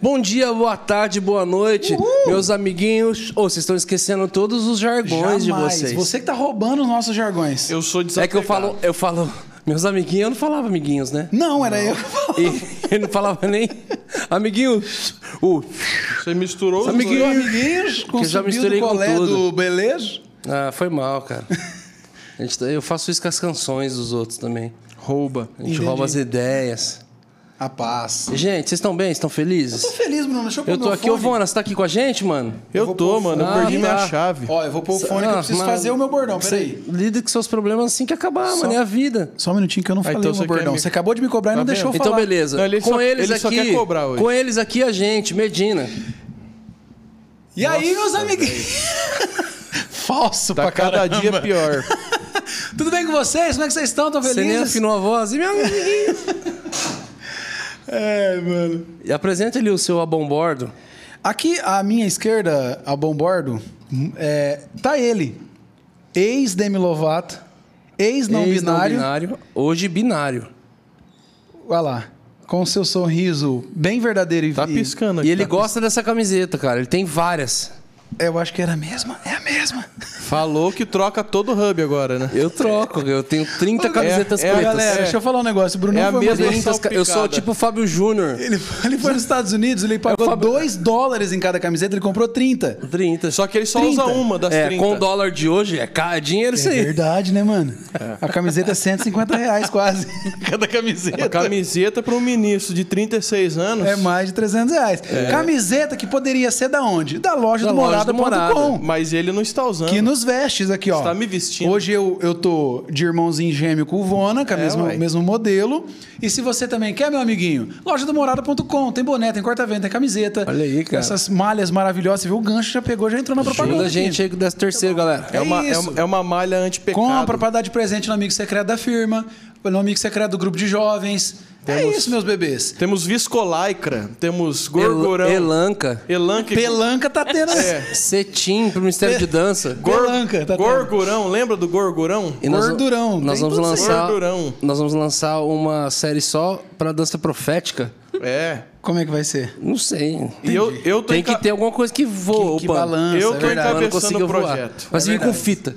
Bom dia, boa tarde, boa noite, meus amiguinhos. Ô, vocês estão esquecendo todos os jargões de Jamais. vocês. Você que tá roubando os nossos jargões. Eu sou É desapegado. que eu falo, eu falo, meus amiguinhos, eu não falava amiguinhos, né? Não, era eu que falava. E ele não falava nem amiguinhos. O Você misturou os Amiguinho. dois. Amiguinhos, com eu já misturei do com colé tudo. do Beleza. Ah, foi mal, cara. A gente- eu faço isso com as canções dos outros também. Rouba. A gente Entendi. rouba as ideias. A paz. Gente, vocês estão bem? Estão felizes? Tô feliz, Bruno. Deixa eu pôr Eu tô meu aqui, ô fone. Vona, você tá aqui com a gente, mano? Eu vou tô, pôr o mano. Eu fone. perdi Ah, minha tá. chave. Ó, eu vou pôr o fone que eu Ah, preciso mas- fazer o meu bordão. Peraí. lida com seus problemas assim que acabar, mano. É a vida. Só um minutinho que eu não falei então o meu você quer bordão. me- Você acabou de me cobrar e Tá não deixou eu? Então, falar. beleza. Não, ele com só- eles ele aqui. só quer cobrar hoje. Com eles aqui, a gente, Medina. E aí, meus amiguinhos? Falso Tá pra cada caramba. dia pior. Tudo bem com vocês? Como é que vocês estão? Tão Você nem felizes? afinou a voz. E meu amiguinho? É, mano. E apresenta ali o seu abombordo. Aqui, à minha esquerda, a bombordo, é, tá ele. Ex-Demi Lovato, ex-não Ex não binário. binário. Hoje binário. Olha lá. Com seu sorriso bem verdadeiro e Tá piscando aqui. E ele tá gosta dessa camiseta, cara. Ele tem várias. Eu acho que era a mesma. É a mesma. Falou que troca todo o hub agora, né? Eu troco. Eu tenho 30 camisetas é a pretas. Galera, deixa eu falar um negócio. O Bruno É a mesma uma vez- 30, eu sou tipo o Fábio Júnior. Ele, ele foi nos Estados Unidos, ele pagou Fábio- 2 dólares em cada camiseta, ele comprou 30. 30. Só que ele só 30. usa uma das é, 30. com o dólar de hoje, é, é dinheiro isso É aí. verdade, né, mano? A camiseta é 150 reais quase. Cada camiseta. A camiseta para um ministro de 36 anos. É mais de 300 reais. Camiseta que poderia ser da onde? Da loja Da do loja do morada.com. Mas ele não está usando. Que nos vestes aqui, ó. Está me vestindo. Hoje eu, eu tô de irmãozinho gêmeo com o Vona, com o É, mesmo, modelo. E se você também quer, meu amiguinho, loja do morada.com. Tem boné, tem corta-venta, tem camiseta. Olha aí, cara. Essas malhas maravilhosas. Você viu o gancho, já pegou, já entrou na propaganda. Ajuda a gente aí com o 13 terceiro, galera. É uma, é, isso. uma- é uma malha antipecado. Compra pra dar de presente no amigo secreto da firma, no amigo secreto do grupo de jovens. É Temos- isso, meus bebês. Temos viscolaicra, temos gorgorão. El- Elanca. Elanca. Pelanca tá tendo. É. Cetim pro Ministério de Dança. Pelanca, tá tendo. Gorgorão, lembra do gorgorão? E nós- Gordurão, Nós vamos lançar. Gordurão. Nós vamos lançar uma série só pra dança profética. É. Como é que vai ser? Não sei. E eu, eu tô Tem enca- que ter alguma coisa que voa. Que- que balança, Eu é tô não encabeçando o voar. projeto. Vai É vir com fita.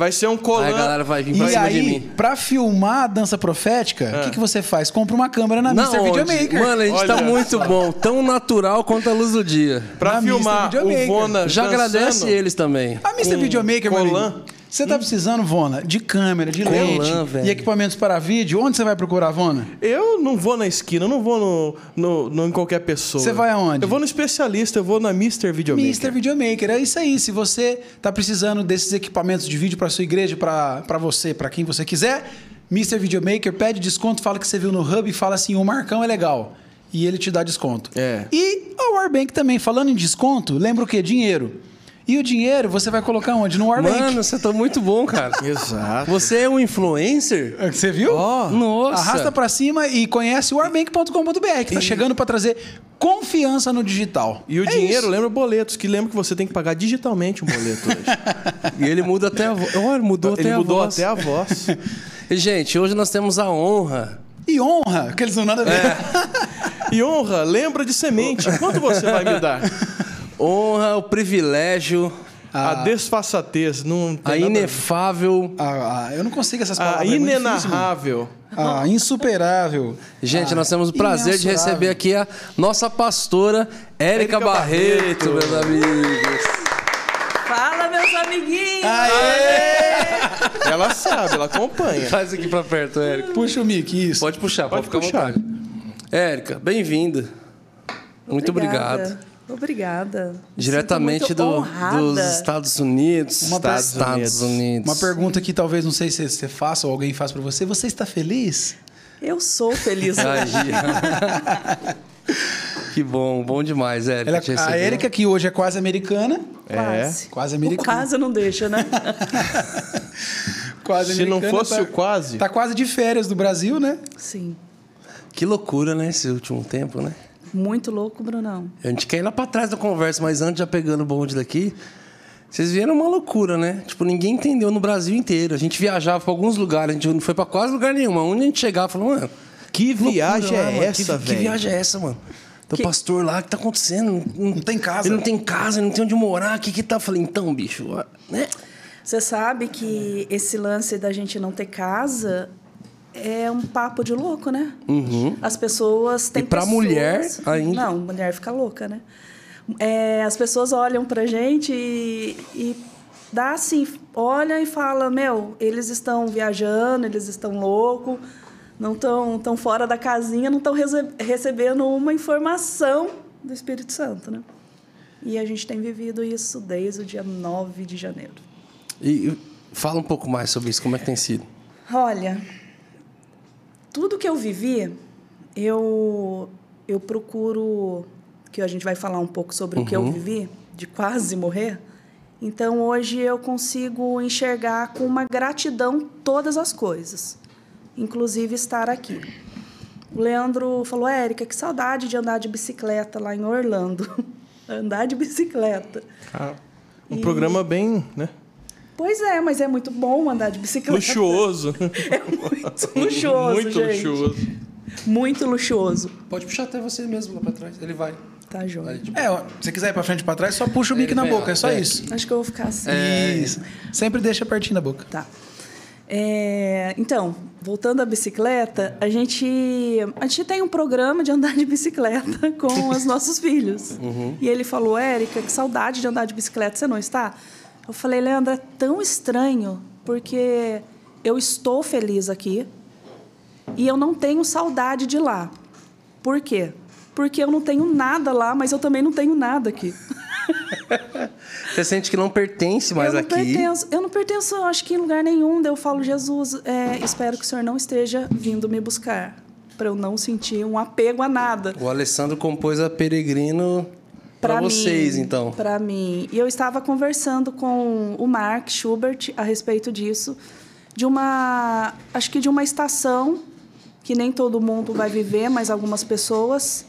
Vai ser um colã. Aí a galera vai vir pra E cima de aí, mim. pra filmar a dança profética, o que, que você faz? Compra uma câmera na Na Mr. onde? Videomaker. Mano, a gente tá Olha muito só. bom. Tão natural quanto a luz do dia. Pra Na filmar Mr. o Videomaker. Vona Já dançando, agradece eles também. A Mr. com Videomaker, meu colã. amigo, você tá precisando, Vona, de câmera, de Colã, lente velho. e equipamentos para vídeo. Onde você vai procurar, Vona? Eu não vou na esquina, eu não vou no, no, no- em qualquer pessoa. Você vai aonde? Eu vou no especialista, eu vou na Mr. Videomaker. Mr. Videomaker, é isso aí. Se você tá precisando desses equipamentos de vídeo para sua igreja, para você, para quem você quiser, Mr. Videomaker pede desconto, fala que você viu no Hub e fala assim: o Marcão é legal. E ele te dá desconto. É. E a Warbank também, falando em desconto, lembra o quê? Dinheiro. E o dinheiro você vai colocar onde? No Warbank. Mano, você tá muito bom, cara. Exato. Você é um influencer? Você viu? Nossa. Arrasta pra cima e conhece o warbank.com.br, que tá chegando pra trazer confiança no digital. E o É dinheiro, isso. lembra boletos, que lembra que você tem que pagar digitalmente um boleto hoje. E ele muda até a voz. Olha, mudou Ele até mudou a voz. até a voz. E, gente, hoje nós temos a honra. E honra, que eles não nada a ver. É. E honra, lembra de semente. Quanto você vai me dar? Honra, o privilégio, A desfaçatez, não tem a inefável. Ah, ah, eu não consigo essas A palavras. é difícil, mano. inenarrável. Ah, insuperável. Gente, Ah, nós temos o prazer de receber aqui a nossa pastora Érica Barreto, Barreto. meus amigos. Fala, meus amiguinhos! Ela sabe, ela acompanha. Traz aqui pra perto, Érica. Puxa o mic, isso. Pode puxar, pode, Pode ficar à puxar. vontade. Érica, bem-vinda. Muito obrigado. Obrigada. Me Diretamente do- dos Estados Unidos. Uma Estados, per- Estados Unidos. Uma pergunta que talvez não sei se você faça ou alguém faz pra você. Você está feliz? Eu sou feliz. Gia. que bom, bom demais, Érica. Ela, a. Erika, que hoje é quase americana. Quase. Quase O americana. quase não deixa, né? Quase Se não americana, fosse tá- o quase. Tá quase de férias do Brasil, né? Sim. Que loucura, né, esse último tempo, né? Muito louco, Brunão. A gente quer ir lá pra trás da conversa, mas antes, já pegando o bonde daqui, vocês vieram uma loucura, né? Tipo, ninguém entendeu no Brasil inteiro. A gente viajava pra alguns lugares, a gente não foi pra quase lugar nenhum. Onde a gente chegava, falou, mano, Que loucura viagem lá, é mano. essa, que, Que velho? viagem é essa, mano? Teu Que- pastor lá, o que tá acontecendo? Não, tem casa. Ele não tem casa, ele não tem onde morar. O que que tá? Eu falei, então, bicho, né? Você sabe que esse lance da gente não ter casa é um papo de louco, né? As pessoas têm Uhum. E pra pessoas- mulher, ainda- Não, mulher fica louca, né? É, as pessoas olham pra gente e, e dá assim, olha e fala, meu, eles estão viajando, eles estão loucos, não estão tão fora da casinha, não estão recebendo uma informação do Espírito Santo, né? E a gente tem vivido isso desde o dia 9 de janeiro. E fala um pouco mais sobre isso, como é que tem sido? Olha, tudo que eu vivi, eu, eu procuro. Que a gente vai falar um pouco sobre o que eu vivi, de quase morrer. Então, hoje eu consigo enxergar com uma gratidão todas as coisas, inclusive estar aqui. O Leandro falou: Érica, que saudade de andar de bicicleta lá em Orlando. andar de bicicleta. Ah, um programa bem, né? Pois é, mas é muito bom andar de bicicleta. Luxuoso. É muito luxuoso, Muito gente. luxuoso. Muito luxuoso. Pode puxar até você mesmo lá pra trás. Ele vai. Tá, joia. Aí, tipo, É, ó, se quiser ir pra frente e pra trás, só puxa o mic Ele na boca, ó, é só vem. isso. Acho que eu vou ficar assim. Isso. Sempre deixa pertinho da boca. Tá. É, então, voltando à bicicleta, a gente, a gente tem um programa de andar de bicicleta com os nossos filhos. E ele falou, Érica, que saudade de andar de bicicleta, você não está? Eu falei, Leandro, é tão estranho, porque eu estou feliz aqui e eu não tenho saudade de lá. Por quê? Porque eu não tenho nada lá, mas eu também não tenho nada aqui. Você sente que não pertence mais eu não aqui. Pertenço, eu não pertenço, acho que em lugar nenhum. Daí eu falo, Jesus, é, espero que o Senhor não esteja vindo me buscar. Para eu não sentir um apego a nada. O Alessandro compôs a Peregrino pra, vocês, mim, então. Para mim. E eu estava conversando com o Mark Schubert a respeito disso. De uma. Acho que de uma estação que nem todo mundo vai viver, mas algumas pessoas.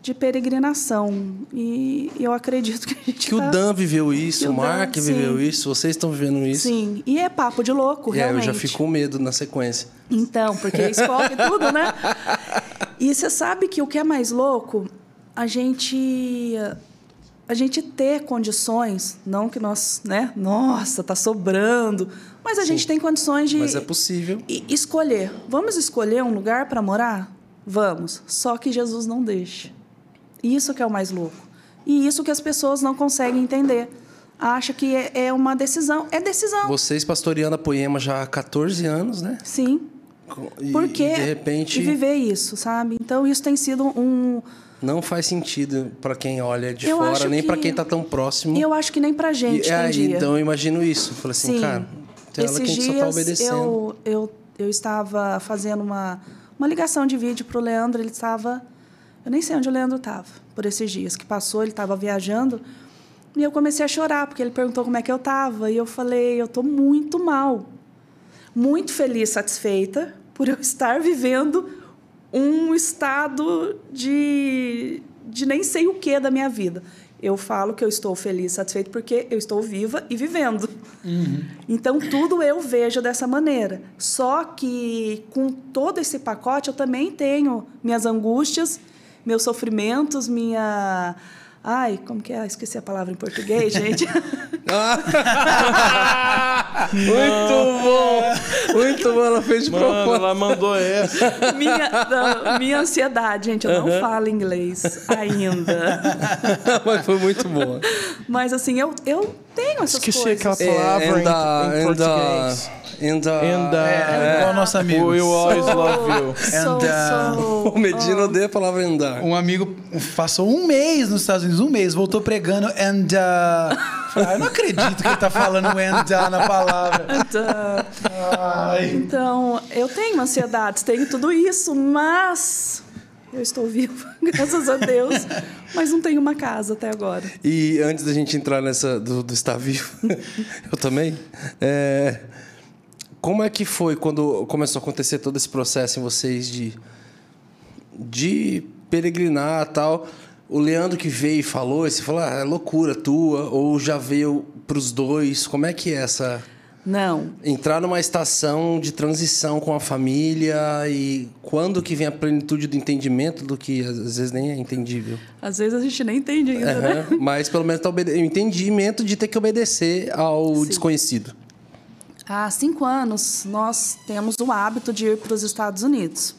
De peregrinação. E eu acredito que a gente Que o tá- Dan viveu Que isso, o o Mark Dan, viveu isso, vocês estão vivendo isso. Sim. E é papo de louco, É, eu realmente. já fico com medo na sequência. Então, porque escolhe tudo, né? E você sabe que o que é mais louco, a gente a gente ter condições, não que nós, né? Nossa, tá sobrando, mas a gente tem condições de Mas é possível. e- escolher. Vamos escolher um lugar para morar? Vamos. Só que Jesus não deixa. Isso que é o mais louco. E isso que as pessoas não conseguem entender. Acha que é, é uma decisão. É decisão. Vocês pastoreando a Poema já há 14 anos, né? Sim. E, Porque e de repente e viver isso, sabe? Então isso tem sido um não faz sentido pra quem olha de Eu fora, nem que- quem tá tão próximo. eu acho que nem pra gente e, é. Então eu imagino isso. Eu Falei assim, Sim. cara, tem hora que a Esses gente só tá dias obedecendo. eu, eu, eu estava fazendo uma, uma ligação de vídeo pro Leandro, ele estava. Eu nem sei onde o Leandro estava por esses dias que passou, ele estava viajando. E eu comecei a chorar, porque ele perguntou como é que eu estava. E eu falei, eu estou muito mal. Muito feliz, satisfeita por eu estar vivendo um estado de, de nem sei o que da minha vida. Eu falo que eu estou feliz, satisfeita, porque eu estou viva e vivendo. Então, tudo eu vejo dessa maneira. Só que, com todo esse pacote, eu também tenho minhas angústias, meus sofrimentos, minha. Ai, como que é? Esqueci a palavra em português, gente. Muito bom! Muito bom, ela fez de Mano, propósito. ela mandou essa. minha, não, minha ansiedade, gente. Eu não falo inglês ainda. Mas foi muito boa. Mas, assim, eu, eu tenho essas Esqueci coisas. aquela palavra em- and, em uh, and, português. uh, and, uh, And, uh, É, igual nosso amigo. Will always love you. And, uh, sou- O Medina odeia a palavra andar. Um amigo passou um mês nos Estados Unidos, um mês, voltou pregando and uh, falei, ah, eu não acredito que ele tá falando and uh, na palavra. Então, Ai. Então, eu tenho ansiedades, tenho tudo isso, mas eu estou viva, graças a Deus, mas não tenho uma casa até agora. E antes da gente entrar nessa do, do estar vivo, eu também. é, como é que foi quando começou a acontecer todo esse processo em vocês de, de peregrinar e tal? O Leandro que veio e falou, e você falou, ah, é loucura tua, ou já veio pros dois? Como é que é essa. Não. Entrar numa estação de transição com a família e quando que vem a plenitude do entendimento do que às vezes nem é entendível. Às vezes a gente nem entende ainda, né? Aham, Mas pelo menos tá obede- o entendimento de ter que obedecer ao desconhecido. Há cinco anos, nós temos o hábito de ir para os Estados Unidos.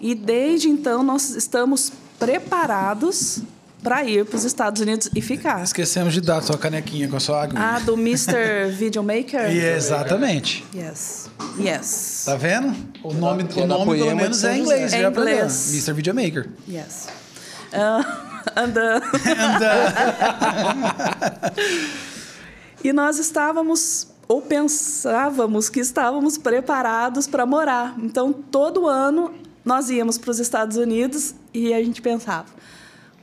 E desde então, nós estamos preparados para ir para os Estados Unidos e ficar. Esquecemos de dar sua canequinha com a sua água. Ah, do Mr. Videomaker? E exatamente. Yes. Yes. Tá vendo? O nome, o nome pelo menos é inglês. É inglês. Mr. Videomaker. Yes. Ah, anda. e nós estávamos, ou pensávamos que estávamos preparados para morar. Então, todo ano, nós íamos para os Estados Unidos e a gente pensava: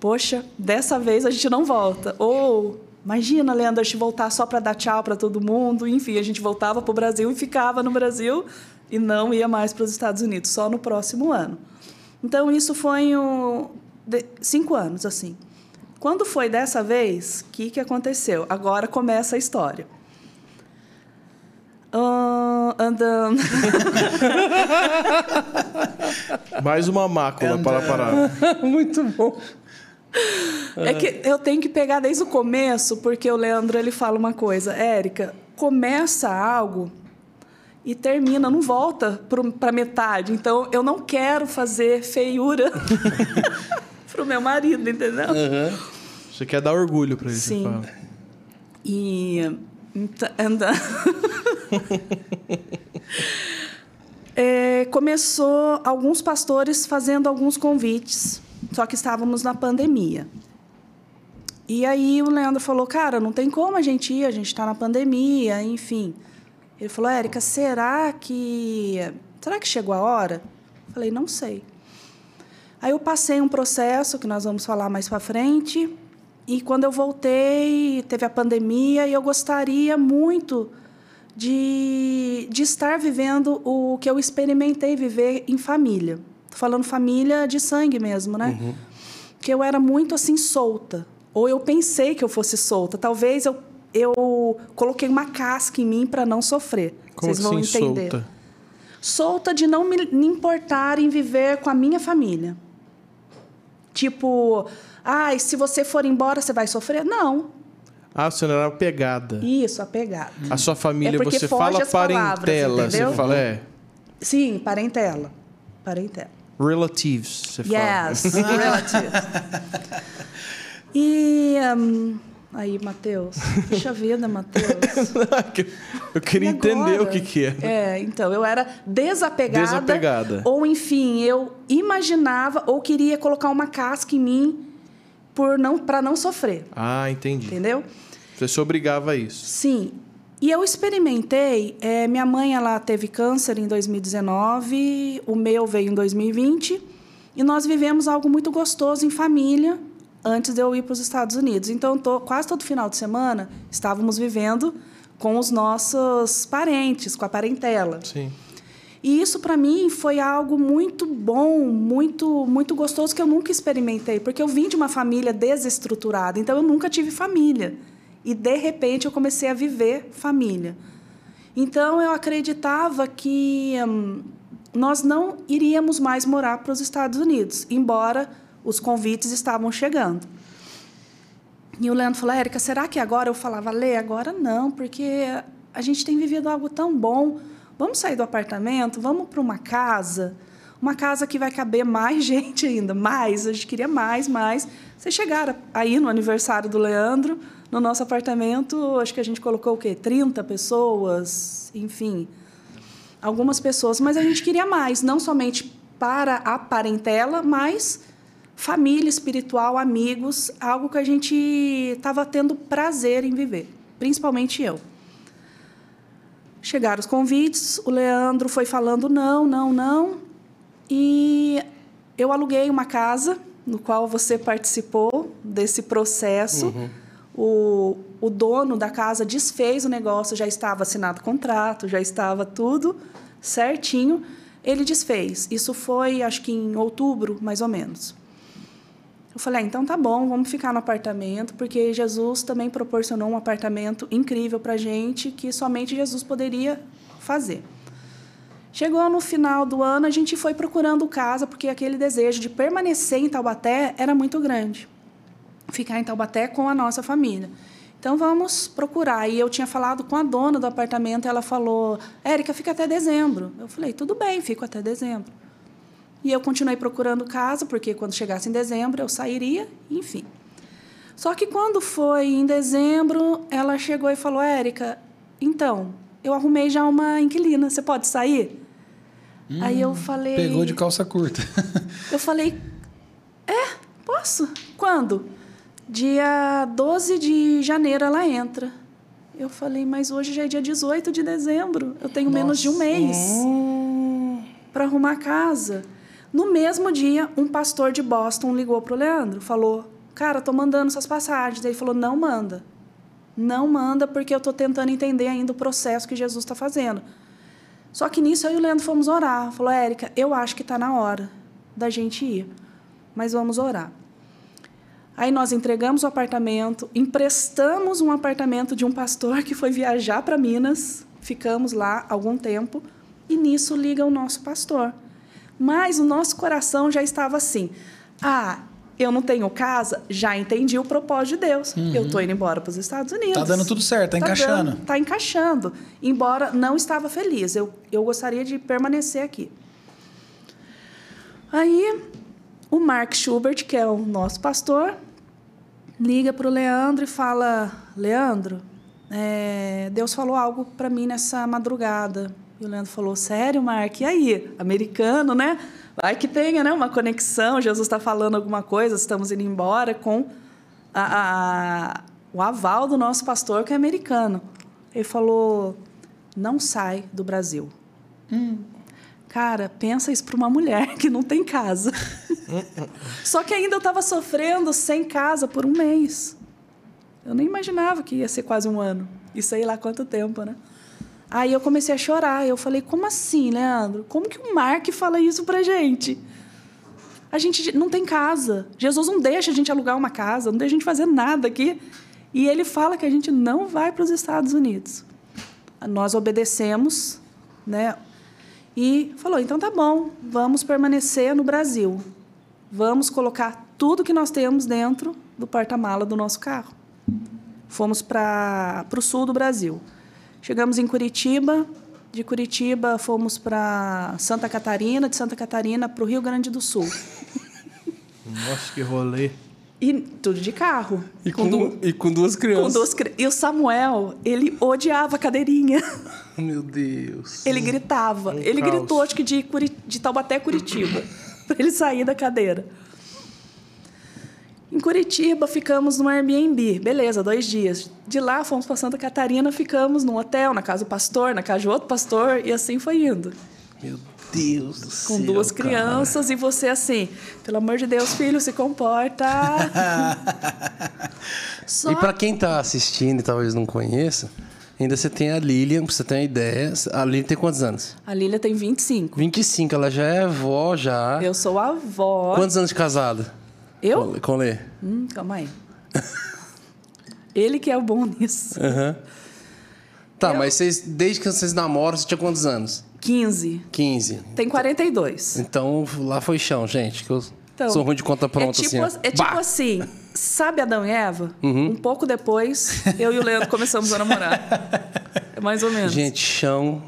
poxa, dessa vez a gente não volta. Ou. Imagina, Leandro, a gente voltar só para dar tchau para todo mundo. Enfim, a gente voltava para o Brasil e ficava no Brasil e não ia mais para os Estados Unidos, só no próximo ano. Então, isso foi um, cinco anos, assim. Quando foi dessa vez, o que, que aconteceu? Agora começa a história. Ah, andando. Mais uma mácula para parar. Muito bom. É que eu tenho que pegar desde o começo, porque o Leandro ele fala uma coisa. Érica, começa algo e termina, não volta para metade. Então, eu não quero fazer feiura pro meu marido, entendeu? Você quer dar orgulho para ele, Sim. você fala. E então, anda. É, começou alguns pastores fazendo alguns convites, só que estávamos na pandemia. E aí o Leandro falou, cara, não tem como a gente ir, a gente está na pandemia, enfim. Ele falou, Érica, será que será que chegou a hora? Falei, não sei. Aí eu passei um processo que nós vamos falar mais para frente. E quando eu voltei, teve a pandemia e eu gostaria muito de, de estar vivendo o que eu experimentei viver em família. Tô falando família de sangue mesmo, né? Que eu era muito assim solta. Ou eu pensei que eu fosse solta. Talvez eu, eu coloquei uma casca em mim para não sofrer. Como Vocês vão assim, entender solta? solta de não me importar em viver com a minha família. Tipo, ai, se você for embora, você vai sofrer? Não. Ah, você não era pegada. Isso, apegado. A sua família, É você fala palavras, parentela. Você fala, é. Sim, parentela. Parentela. Relatives, você Yes, relative. E hum, aí, Matheus. Puxa vida, Matheus. fala. Eu queria entender o que que é. É, então, eu era desapegada. Desapegada. Ou, enfim, eu imaginava ou queria colocar uma casca em mim por não, para não sofrer. Ah, entendi. Entendeu? Você se obrigava a isso. Sim. E eu experimentei. é, minha mãe ela teve câncer em 2019, o meu veio em 2020, e nós vivemos algo muito gostoso em família antes de eu ir para os Estados Unidos. Então, tô, quase todo final de semana estávamos vivendo com os nossos parentes, com a parentela. Sim. E isso para mim foi algo muito bom, muito muito gostoso que eu nunca experimentei, porque eu vim de uma família desestruturada, então eu nunca tive família. E de repente eu comecei a viver família. Então eu acreditava que hum, nós não iríamos mais morar para os Estados Unidos, embora os convites estavam chegando. E o Leandro falou, Érica, será que agora? Eu falava, Lê, agora não, porque a gente tem vivido algo tão bom. Vamos sair do apartamento, vamos para uma casa, uma casa que vai caber mais gente ainda, mais, a gente queria mais, mais. Vocês chegaram aí no aniversário do Leandro, no nosso apartamento, acho que a gente colocou o quê? 30 pessoas, enfim, algumas pessoas, mas a gente queria mais, não somente para a parentela, mas família espiritual, amigos, algo que a gente estava tendo prazer em viver, principalmente eu. Chegaram os convites, o Leandro foi falando não, não, não, e eu aluguei uma casa no qual você participou desse processo. O, o dono da casa desfez o negócio, já estava assinado o contrato, já estava tudo certinho. Ele desfez. Isso foi, acho que em outubro, mais ou menos. Eu falei, ah, então tá bom, vamos ficar no apartamento, porque Jesus também proporcionou um apartamento incrível pra gente que somente Jesus poderia fazer. Chegou no final do ano, a gente foi procurando casa, porque aquele desejo de permanecer em Taubaté era muito grande. Ficar em Taubaté com a nossa família. Então vamos procurar. E eu tinha falado com a dona do apartamento, ela falou: Érica, fica até dezembro. Eu falei: tudo bem, fico até dezembro. E eu continuei procurando casa, porque quando chegasse em dezembro eu sairia, enfim. Só que quando foi em dezembro, ela chegou e falou: Érica, então, eu arrumei já uma inquilina, você pode sair? Hum, Aí eu falei. Pegou de calça curta. eu falei: é, posso? Quando? Dia 12 de janeiro ela entra. Eu falei, mas hoje já é dia 18 de dezembro. Eu tenho Nossa. menos de um mês hum. para arrumar casa. No mesmo dia, um pastor de Boston ligou pro Leandro, falou: "Cara, tô mandando suas passagens". Ele falou: "Não manda. Não manda porque eu tô tentando entender ainda o processo que Jesus está fazendo". Só que nisso eu e o Leandro fomos orar. Falou: "Érica, eu acho que está na hora da gente ir. Mas vamos orar". Aí nós entregamos o apartamento, emprestamos um apartamento de um pastor que foi viajar para Minas, ficamos lá algum tempo e nisso liga o nosso pastor. Mas o nosso coração já estava assim: ah, eu não tenho casa, já entendi o propósito de Deus. Uhum. Eu estou indo embora para os Estados Unidos. Tá dando tudo certo, tá, tá encaixando. Dando, tá encaixando. Embora não estava feliz, eu, eu gostaria de permanecer aqui. Aí, o Mark Schubert, que é o nosso pastor, liga para o Leandro e fala: Leandro, é, Deus falou algo para mim nessa madrugada. E o Leandro falou: Sério, Mark? E aí? Americano, né? Vai que tenha né, uma conexão. Jesus está falando alguma coisa, estamos indo embora com a, a, o aval do nosso pastor, que é americano. Ele falou: Não sai do Brasil. Hum. Cara, pensa isso para uma mulher que não tem casa. Só que ainda eu estava sofrendo sem casa por um mês. Eu nem imaginava que ia ser quase um ano. E sei lá quanto tempo, né? Aí eu comecei a chorar. Eu falei, como assim, Leandro? Como que o Mark fala isso pra gente? A gente não tem casa. Jesus não deixa a gente alugar uma casa, não deixa a gente fazer nada aqui. E ele fala que a gente não vai para os Estados Unidos. Nós obedecemos, né? E falou: então tá bom, vamos permanecer no Brasil. Vamos colocar tudo que nós temos dentro do porta-mala do nosso carro. Fomos para o sul do Brasil. Chegamos em Curitiba, de Curitiba fomos para Santa Catarina, de Santa Catarina para o Rio Grande do Sul. Nossa, que rolê. E tudo de carro. E com, du e com duas crianças. Com duas, e o Samuel, ele odiava a cadeirinha. Meu Deus. Ele gritava. Um ele caos. gritou, acho que de, Curi de Taubaté, Curitiba, para ele sair da cadeira. Em Curitiba, ficamos no Airbnb. Beleza, dois dias. De lá, fomos para Santa Catarina, ficamos num hotel, na casa do pastor, na casa de outro pastor, e assim foi indo. Meu Deus do céu. Com duas crianças cara. e você assim, pelo amor de Deus, filho, se comporta. Só... E para quem está assistindo e talvez não conheça, ainda você tem a Lilian, pra você ter uma ideia. A Lilian tem quantos anos? A Lilian tem 25. 25, ela já é avó já. Eu sou avó. Quantos anos de casada? Eu? Com, Lê? Hum, calma aí. Ele que é o bom nisso. Uhum. Tá, eu... mas vocês, desde que vocês namoram, você tinha quantos anos? 15. 15. Tem 42. Então, lá foi chão, gente, que eu então, sou ruim de conta pronta, é tipo, assim. É tipo assim, sabe Adão e Eva? Uhum. Um pouco depois, eu e o Leandro começamos a namorar. É mais ou menos. Gente, chão...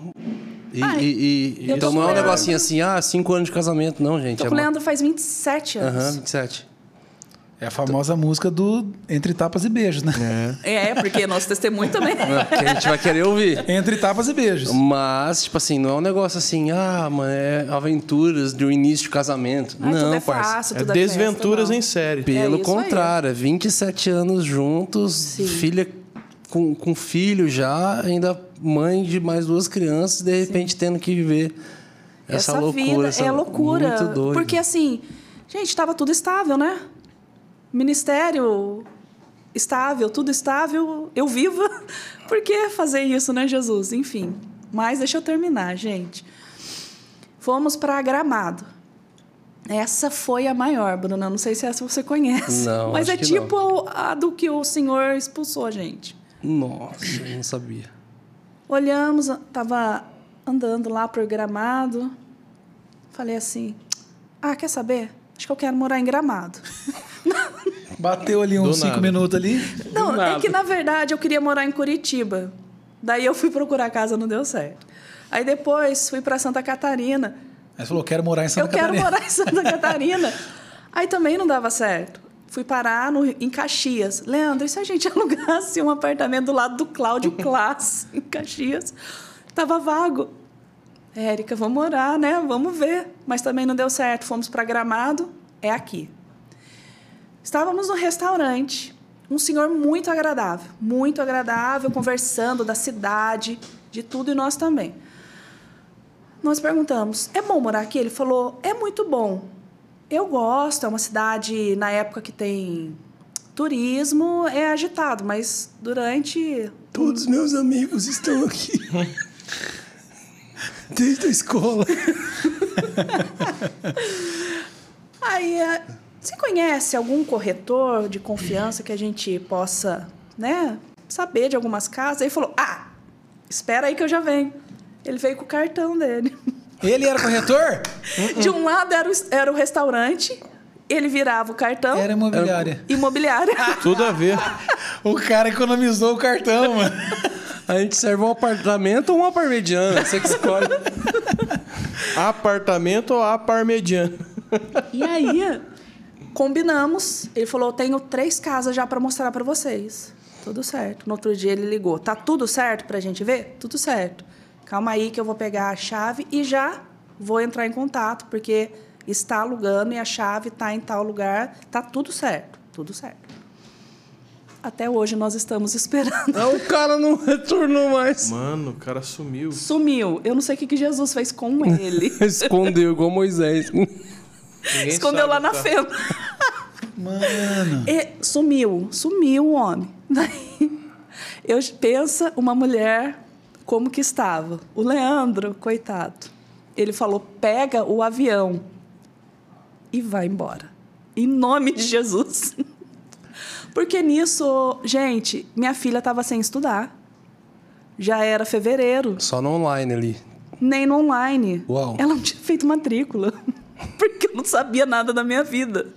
E, Ai, e, e então não é um negocinho assim, ah, cinco anos de casamento, não, gente. Tô é com o Leandro faz 27 anos. Aham, uhum, 27. É a famosa música do Entre Tapas e Beijos, né? É, é porque nosso testemunho também. É, que a gente vai querer ouvir. Entre Tapas e Beijos. Mas, tipo assim, não é um negócio assim, ah, mano, é aventuras de um início de casamento. Ah, não, tudo é parça. fácil, é tudo desventuras é em série. Pelo é contrário, aí. 27 anos juntos, Sim. filha com, com filho já, ainda mãe de mais duas crianças, de repente Sim. tendo que viver essa, essa loucura. Vida essa... é loucura. Muito doido. Porque assim, gente, estava tudo estável, né? Ministério estável, tudo estável, eu viva. Por que fazer isso, né, Jesus? Enfim. Mas deixa eu terminar, gente. Fomos para Gramado. Essa foi a maior, Bruna. Não sei se essa você conhece. Não, Mas é tipo a do que o senhor expulsou a gente. Nossa, eu não sabia. Olhamos, tava andando lá pro gramado. Falei assim: Ah, quer saber? Acho que eu quero morar em gramado. Bateu ali uns Do cinco nada. minutos ali. Não, é nada. que na verdade eu queria morar em Curitiba. Daí eu fui procurar casa, não deu certo. Aí depois fui para Santa Catarina. Aí você falou, quero morar em Santa eu quero Catarina. morar em Santa Catarina. Aí também não dava certo. Fui parar no, em Caxias. Leandro, e se a gente alugasse um apartamento do lado do Cláudio Class, em Caxias? Tava vago. Érica, vamos morar, né? Vamos ver. Mas também não deu certo. Fomos para Gramado, é aqui. Estávamos no restaurante. Um senhor muito agradável, muito agradável, conversando da cidade, de tudo e nós também. Nós perguntamos: é bom morar aqui? Ele falou: é muito bom. Eu gosto, é uma cidade, na época que tem turismo, é agitado, mas durante. Todos meus amigos estão aqui. Desde a escola. Aí, é, você conhece algum corretor de confiança que a gente possa, né, saber de algumas casas? Ele falou: ah, espera aí que eu já venho. Ele veio com o cartão dele. Ele era corretor? De um lado era o, era o restaurante, ele virava o cartão, Era imobiliária. imobiliária. Tudo a ver. O cara economizou o cartão, mano. A gente serve um apartamento ou uma parmegiana, você que escolhe. Apartamento ou a parmegiana? E aí, combinamos. Ele falou: tenho três casas já para mostrar para vocês. Tudo certo. No outro dia ele ligou: tá tudo certo pra gente ver? Tudo certo. Calma aí que eu vou pegar a chave e já vou entrar em contato, porque está alugando e a chave está em tal lugar. Tá tudo certo. Tudo certo. Até hoje nós estamos esperando. Ah, o cara não retornou mais. Mano, o cara sumiu. Sumiu. Eu não sei o que que Jesus fez com ele. Escondeu, igual Moisés. Ninguém Escondeu lá na tá? fenda. Mano. E sumiu, sumiu o homem. Daí, eu pensa uma mulher como que estava. O Leandro, coitado, ele falou: pega o avião e vai embora. Em nome de Jesus. Porque nisso, gente, minha filha estava sem estudar. Já era fevereiro, Só no online ali. nem no online. Uau. Ela não tinha feito matrícula. Porque eu não sabia nada da minha vida.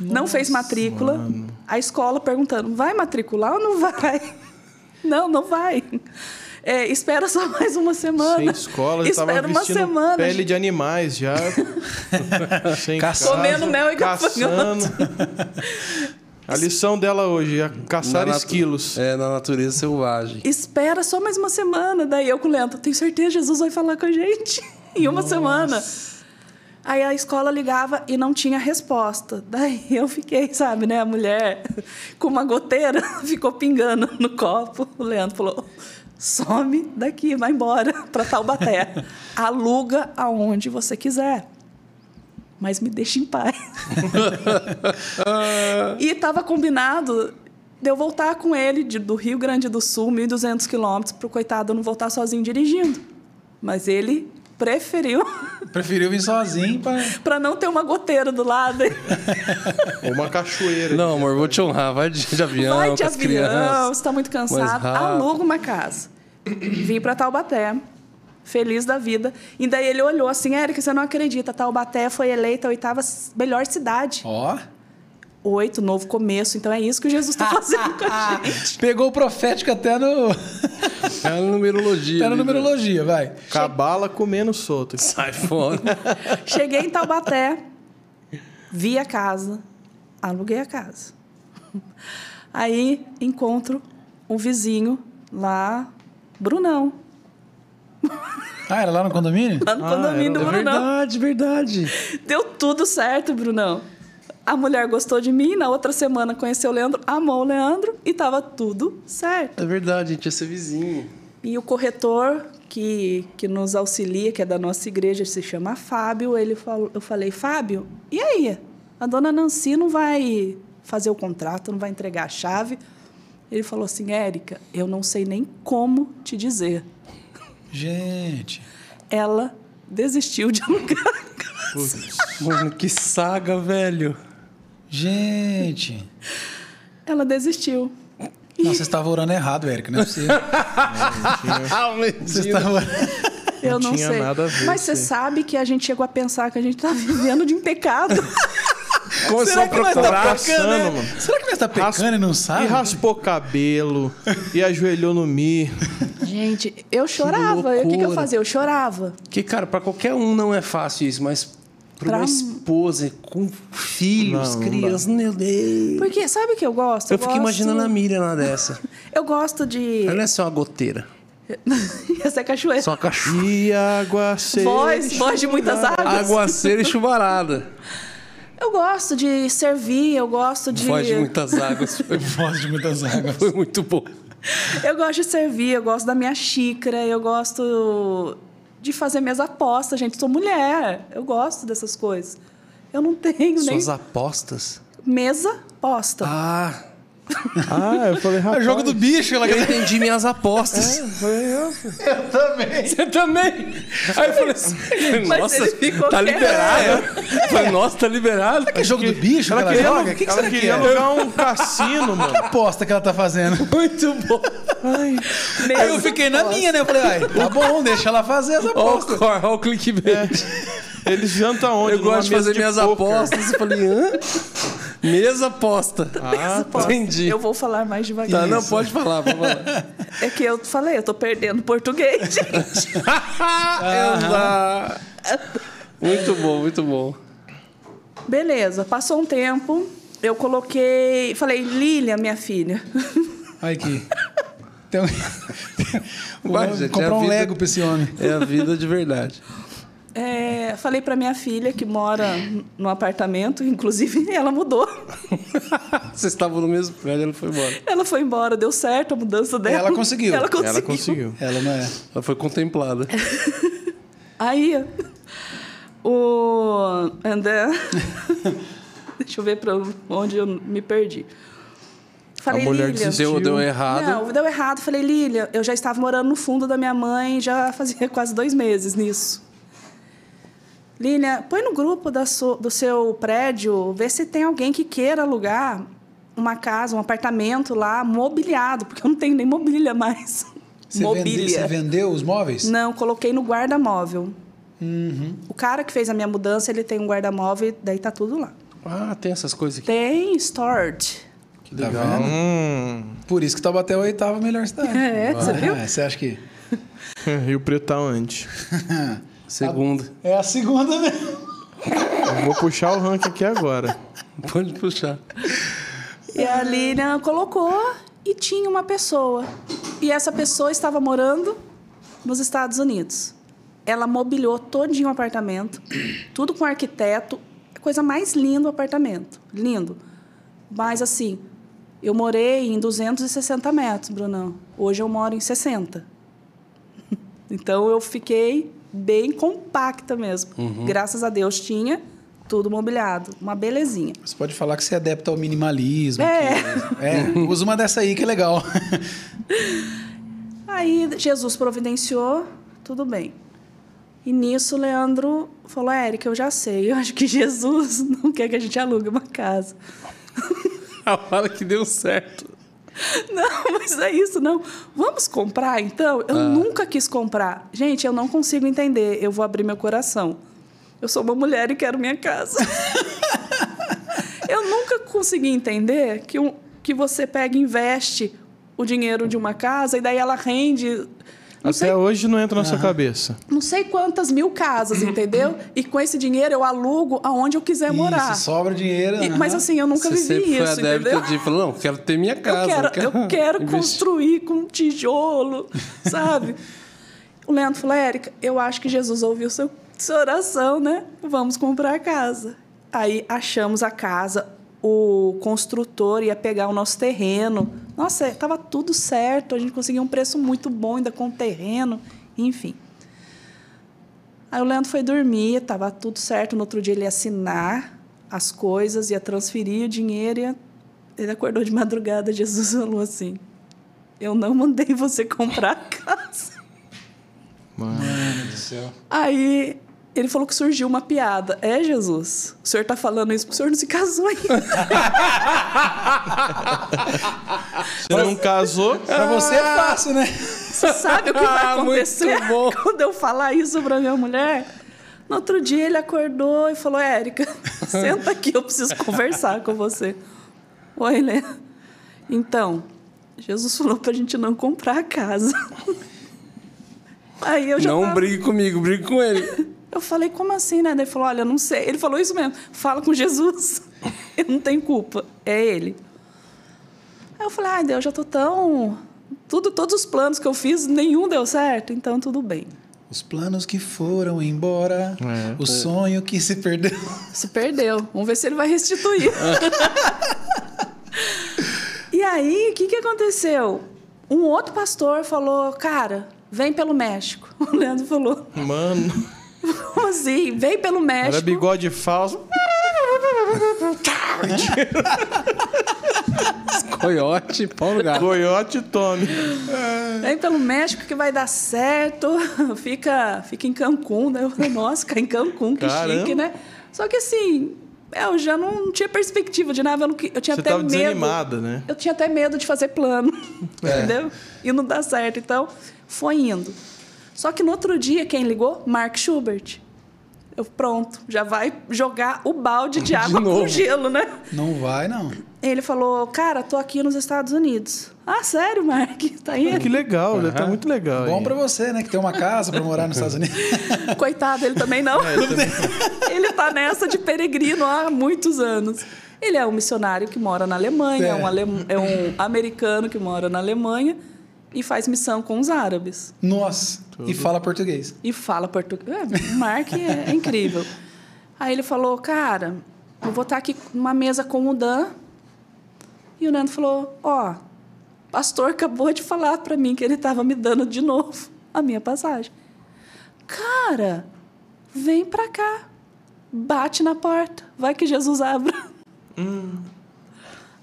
não fez matrícula. A escola perguntando: vai matricular ou não vai? Não, não vai. É, espera só mais uma semana. Sem escola, já tava Espera uma semana. pele de animais já. Sem Caçando. Comendo mel e caçando. A lição dela hoje é caçar Na esquilos. É, na natureza selvagem. Espera só mais uma semana. Daí eu com o Leandro, tenho certeza Jesus vai falar com a gente em uma semana. Aí a escola ligava e não tinha resposta. Daí eu fiquei, sabe, né? A mulher com uma goteira ficou pingando no copo. O Leandro falou: some daqui, vai embora para Taubaté. Aluga aonde você quiser. Mas me deixa em paz. e estava combinado de eu voltar com ele de- do Rio Grande do Sul, 1.200 quilômetros, para o coitado não voltar sozinho dirigindo. Mas ele preferiu Preferiu vir sozinho pra... para não ter uma goteira do lado. Ou uma cachoeira. Não, amor, vou te honrar. Vai de, de avião, Vai de com as avião, crianças. você está muito cansado, aluga uma casa. Vim para Taubaté, feliz da vida. E daí ele olhou assim, Érica, você não acredita, Taubaté foi eleita a oitava melhor cidade. Ó. Oito, novo começo. Então é isso que Jesus está fazendo com a gente. Pegou o profético até no... É a numerologia. até na ali, numerologia, vai. Cabala comendo solto. Sai fora. Cheguei em Taubaté, vi a casa, aluguei a casa. Aí encontro um vizinho lá, Brunão, Ah, era lá no condomínio? lá no Ah, condomínio do era- É Brunão. verdade, verdade. Deu tudo certo, Brunão. A mulher gostou de mim, na outra semana conheceu o Leandro, amou o Leandro e tava tudo certo. É verdade, a gente ia ser vizinho. E o corretor que, que nos auxilia, que é da nossa igreja, se chama Fábio, ele falou, eu falei, Fábio, e aí? A dona Nancy não vai fazer o contrato, não vai entregar a chave? Ele falou assim, Érica, eu não sei nem como te dizer. Gente. Ela desistiu de alugar. Putz. Mano, que saga, velho. Gente. Ela desistiu. Não, você estava orando errado, Érica, não é possível. Você estava orando... Eu Não não, tinha sei. nada a ver Mas você aí. sabe que a gente chegou a pensar que a gente tá vivendo de pecado. Começou a tá procurar. pecando, né? mano. Será que nós tá pecando e não sabe? E raspou cabelo, e ajoelhou no mi. gente, eu chorava. O que, que eu fazia? Eu chorava. Que, cara, pra qualquer um não é fácil isso, mas pra Pra uma um- esposa com filhos, Não, não crianças, meu Deus. Porque sabe o que eu gosto? Eu fico gosto- imaginando a Miriam lá dessa. Eu gosto de. Ela não é só uma goteira, Essa é cachoeira. só uma cachorra. E água seca. Voz, voz de muitas águas. Aguaceira e chuvarada. Eu gosto de servir, eu gosto de. Voz de muitas águas. Foi, Voz de muitas águas. foi muito bom. Eu gosto de servir, eu gosto da minha xícara, eu gosto de fazer minhas apostas, gente. Sou mulher, eu gosto dessas coisas. Eu não tenho Suas nem apostas? mesa posta. Ah, Ah, eu falei, É rapaz. o jogo do bicho. Ela... eu entendi minhas apostas. Eu também. Você também? Aí eu falei assim, nossa, tá liberado. Eu Falei, nossa, tá liberado. É jogo do bicho Ela que ela queria, joga? O que, que ela será que queria é? alugar um cassino, mano. Que aposta que ela tá fazendo? Muito bom. Mesa Aí eu fiquei na posta. minha, né? Eu falei, ai, tá bom, deixa ela fazer as Olha apostas. o, cor- ó o clickbait. Eles jantam onde? Eu gosto de fazer minhas poker. apostas. Eu falei, hã? Mesa aposta. Ah, posta. entendi. Eu vou falar mais devagar. Tá, não, pode falar, pode falar. É que eu falei, eu tô perdendo português, gente. Muito bom, muito bom. Beleza, passou um tempo, eu coloquei. Falei, Lília, minha filha. Olha aqui. Um... Vai, gente, é um vida- Lego pra esse homem. É a vida de verdade. É, falei pra minha filha que mora no apartamento, inclusive ela mudou. Vocês estavam no mesmo prédio, ela foi embora. Ela foi embora, deu certo a mudança dela. Ela conseguiu. Ela conseguiu. ela conseguiu. Ela não é. Ela foi contemplada. Aí, o André. Deixa eu ver pra onde eu me perdi. Falei, A mulher desistiu. Deu, deu errado. Não, deu errado. Falei, Lília, eu já estava morando no fundo da minha mãe, já fazia quase dois meses nisso. Lília, põe no grupo da su- do seu prédio, vê se tem alguém que queira alugar uma casa, um apartamento lá, mobiliado, porque eu não tenho nem mobília mais. Você, vende, você vendeu os móveis? Não, coloquei no guarda-móvel. Uhum. O cara que fez a minha mudança, ele tem um guarda-móvel, daí tá tudo lá. Ah, tem essas coisas aqui. Tem storage. Que tá legal. vendo? Hum. Por isso que Taubaté é a oitava melhor cidade. É, você viu? Ah, você acha que... Rio Preto tá onde? Segundo. É a segunda mesmo. Eu vou puxar o ranking aqui agora. Pode puxar. E a Lilian colocou e tinha uma pessoa. E essa pessoa estava morando nos Estados Unidos. Ela mobiliou todinho o apartamento, tudo com arquiteto. Coisa mais linda o apartamento. Lindo. Mas assim, eu morei em 260 metros, Brunão. Hoje eu moro em 60. Então eu fiquei bem compacta mesmo. Graças a Deus tinha tudo mobiliado. Uma belezinha. Você pode falar que você é adepto ao minimalismo. É. que- é, usa uma dessa aí que é legal. Aí Jesus providenciou, tudo bem. E nisso o Leandro falou: Érica, eu já sei, eu acho que Jesus não quer que a gente alugue uma casa. A hora que deu certo. Não, mas é isso, não. Vamos comprar então? Eu nunca quis comprar. Gente, eu não consigo entender. Eu vou abrir meu coração. Eu sou uma mulher e quero minha casa. eu nunca consegui entender que, um, que você pega e investe o dinheiro de uma casa e daí ela rende. Não Até sei hoje não entra na sua cabeça. não sei quantas mil casas, entendeu? E com esse dinheiro eu alugo aonde eu quiser morar. Isso, sobra dinheiro. E- mas assim, eu nunca Você vivi sempre foi isso, adepto entendeu? de falar, não, quero ter minha casa. eu quero, eu quero investir. construir com tijolo, sabe? O Leandro falou, Érica, eu acho que Jesus ouviu seu, sua oração, né? Vamos comprar a casa. Aí achamos a casa, o construtor ia pegar o nosso terreno. Nossa, estava tudo certo, a gente conseguiu um preço muito bom ainda com o terreno, enfim. Aí o Leandro foi dormir, estava tudo certo. No outro dia ele ia assinar as coisas, ia transferir o dinheiro. Ia... Ele acordou de madrugada. Jesus falou assim: Eu não mandei você comprar a casa. Mano do céu. Aí Ele falou que surgiu uma piada. É, Jesus? O senhor tá falando isso porque o senhor não se casou ainda. Você não casou? Pra você é fácil, né? Você sabe o que vai Ah, acontecer quando eu falar isso pra minha mulher? No outro dia ele acordou e falou: Érica, senta aqui, eu preciso conversar com você. Oi, Lê. Então, Jesus falou pra gente não comprar a casa. Aí eu já Não tava- brigue comigo, brigue com ele. Eu falei, como assim, né? Ele falou, olha, eu não sei. Ele falou isso mesmo. Fala com Jesus. Eu não tenho culpa. É ele. Aí eu falei, ai, Deus, já tô tão... Tudo, todos os planos que eu fiz, nenhum deu certo. Então, tudo bem. Os planos que foram embora, É. o sonho que se perdeu. Se perdeu. Vamos ver se ele vai restituir. e aí, o que, que aconteceu? Um outro pastor falou, cara, vem pelo México. O Leandro falou, Mano, assim? Vem pelo México. era bigode falso. Coiote, pau no gato. Coiote Tommy. Vem pelo México que vai dar certo. Fica, fica em Cancún. Daí eu falei, nossa, em Cancún, que Caramba. chique, né? Só que assim, eu já não tinha perspectiva de nada. Eu, não que- eu tinha Você até tava medo. desanimada, né? Eu tinha até medo de fazer plano, entendeu? E não dá certo. Então, foi indo. Só que no outro dia, quem ligou? Mark Schubert. Eu, pronto, já vai jogar o balde de água com novo. gelo, né? Não vai, não. Ele falou, cara, tô aqui nos Estados Unidos. Ah, sério, Mark? Tá aí? Que legal, né? Tá muito legal. Bom aí. pra você, né? Que tem uma casa pra morar nos Estados Unidos. Coitado, ele também não. ele tá nessa de peregrino há muitos anos. Ele é um missionário que mora na Alemanha, é, É. um, alem- é um americano que mora na Alemanha e faz missão com os árabes. Nossa. E fala português. E fala português. É, o Mark é, é incrível. Aí ele falou, cara, eu vou estar aqui numa mesa com o Dan. E o Nando falou, ó, o pastor acabou de falar para mim que ele estava me dando de novo a minha passagem. Cara, vem pra cá. Bate na porta. Vai que Jesus abra.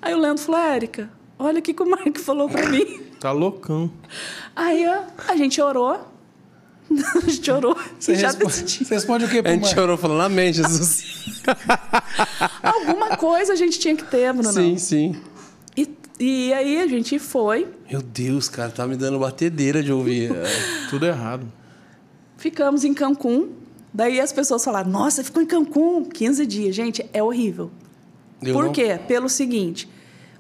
Aí o Leandro falou, Érica, olha o que que o Mark falou para mim. Tá loucão. Aí ó, a gente orou. a gente orou Você, e já responde, decidiu. você responde o quê A gente chorou falando, amém, Jesus. Alguma coisa a gente tinha que ter, Bruno. sim, sim. E, e aí a gente foi, Meu Deus, cara, tá me dando batedeira de ouvir. É. Tudo errado. ficamos em Cancún. Daí as pessoas falaram, nossa, ficou em Cancún 15 dias. Gente, é horrível. Eu Por não- quê? Pelo seguinte,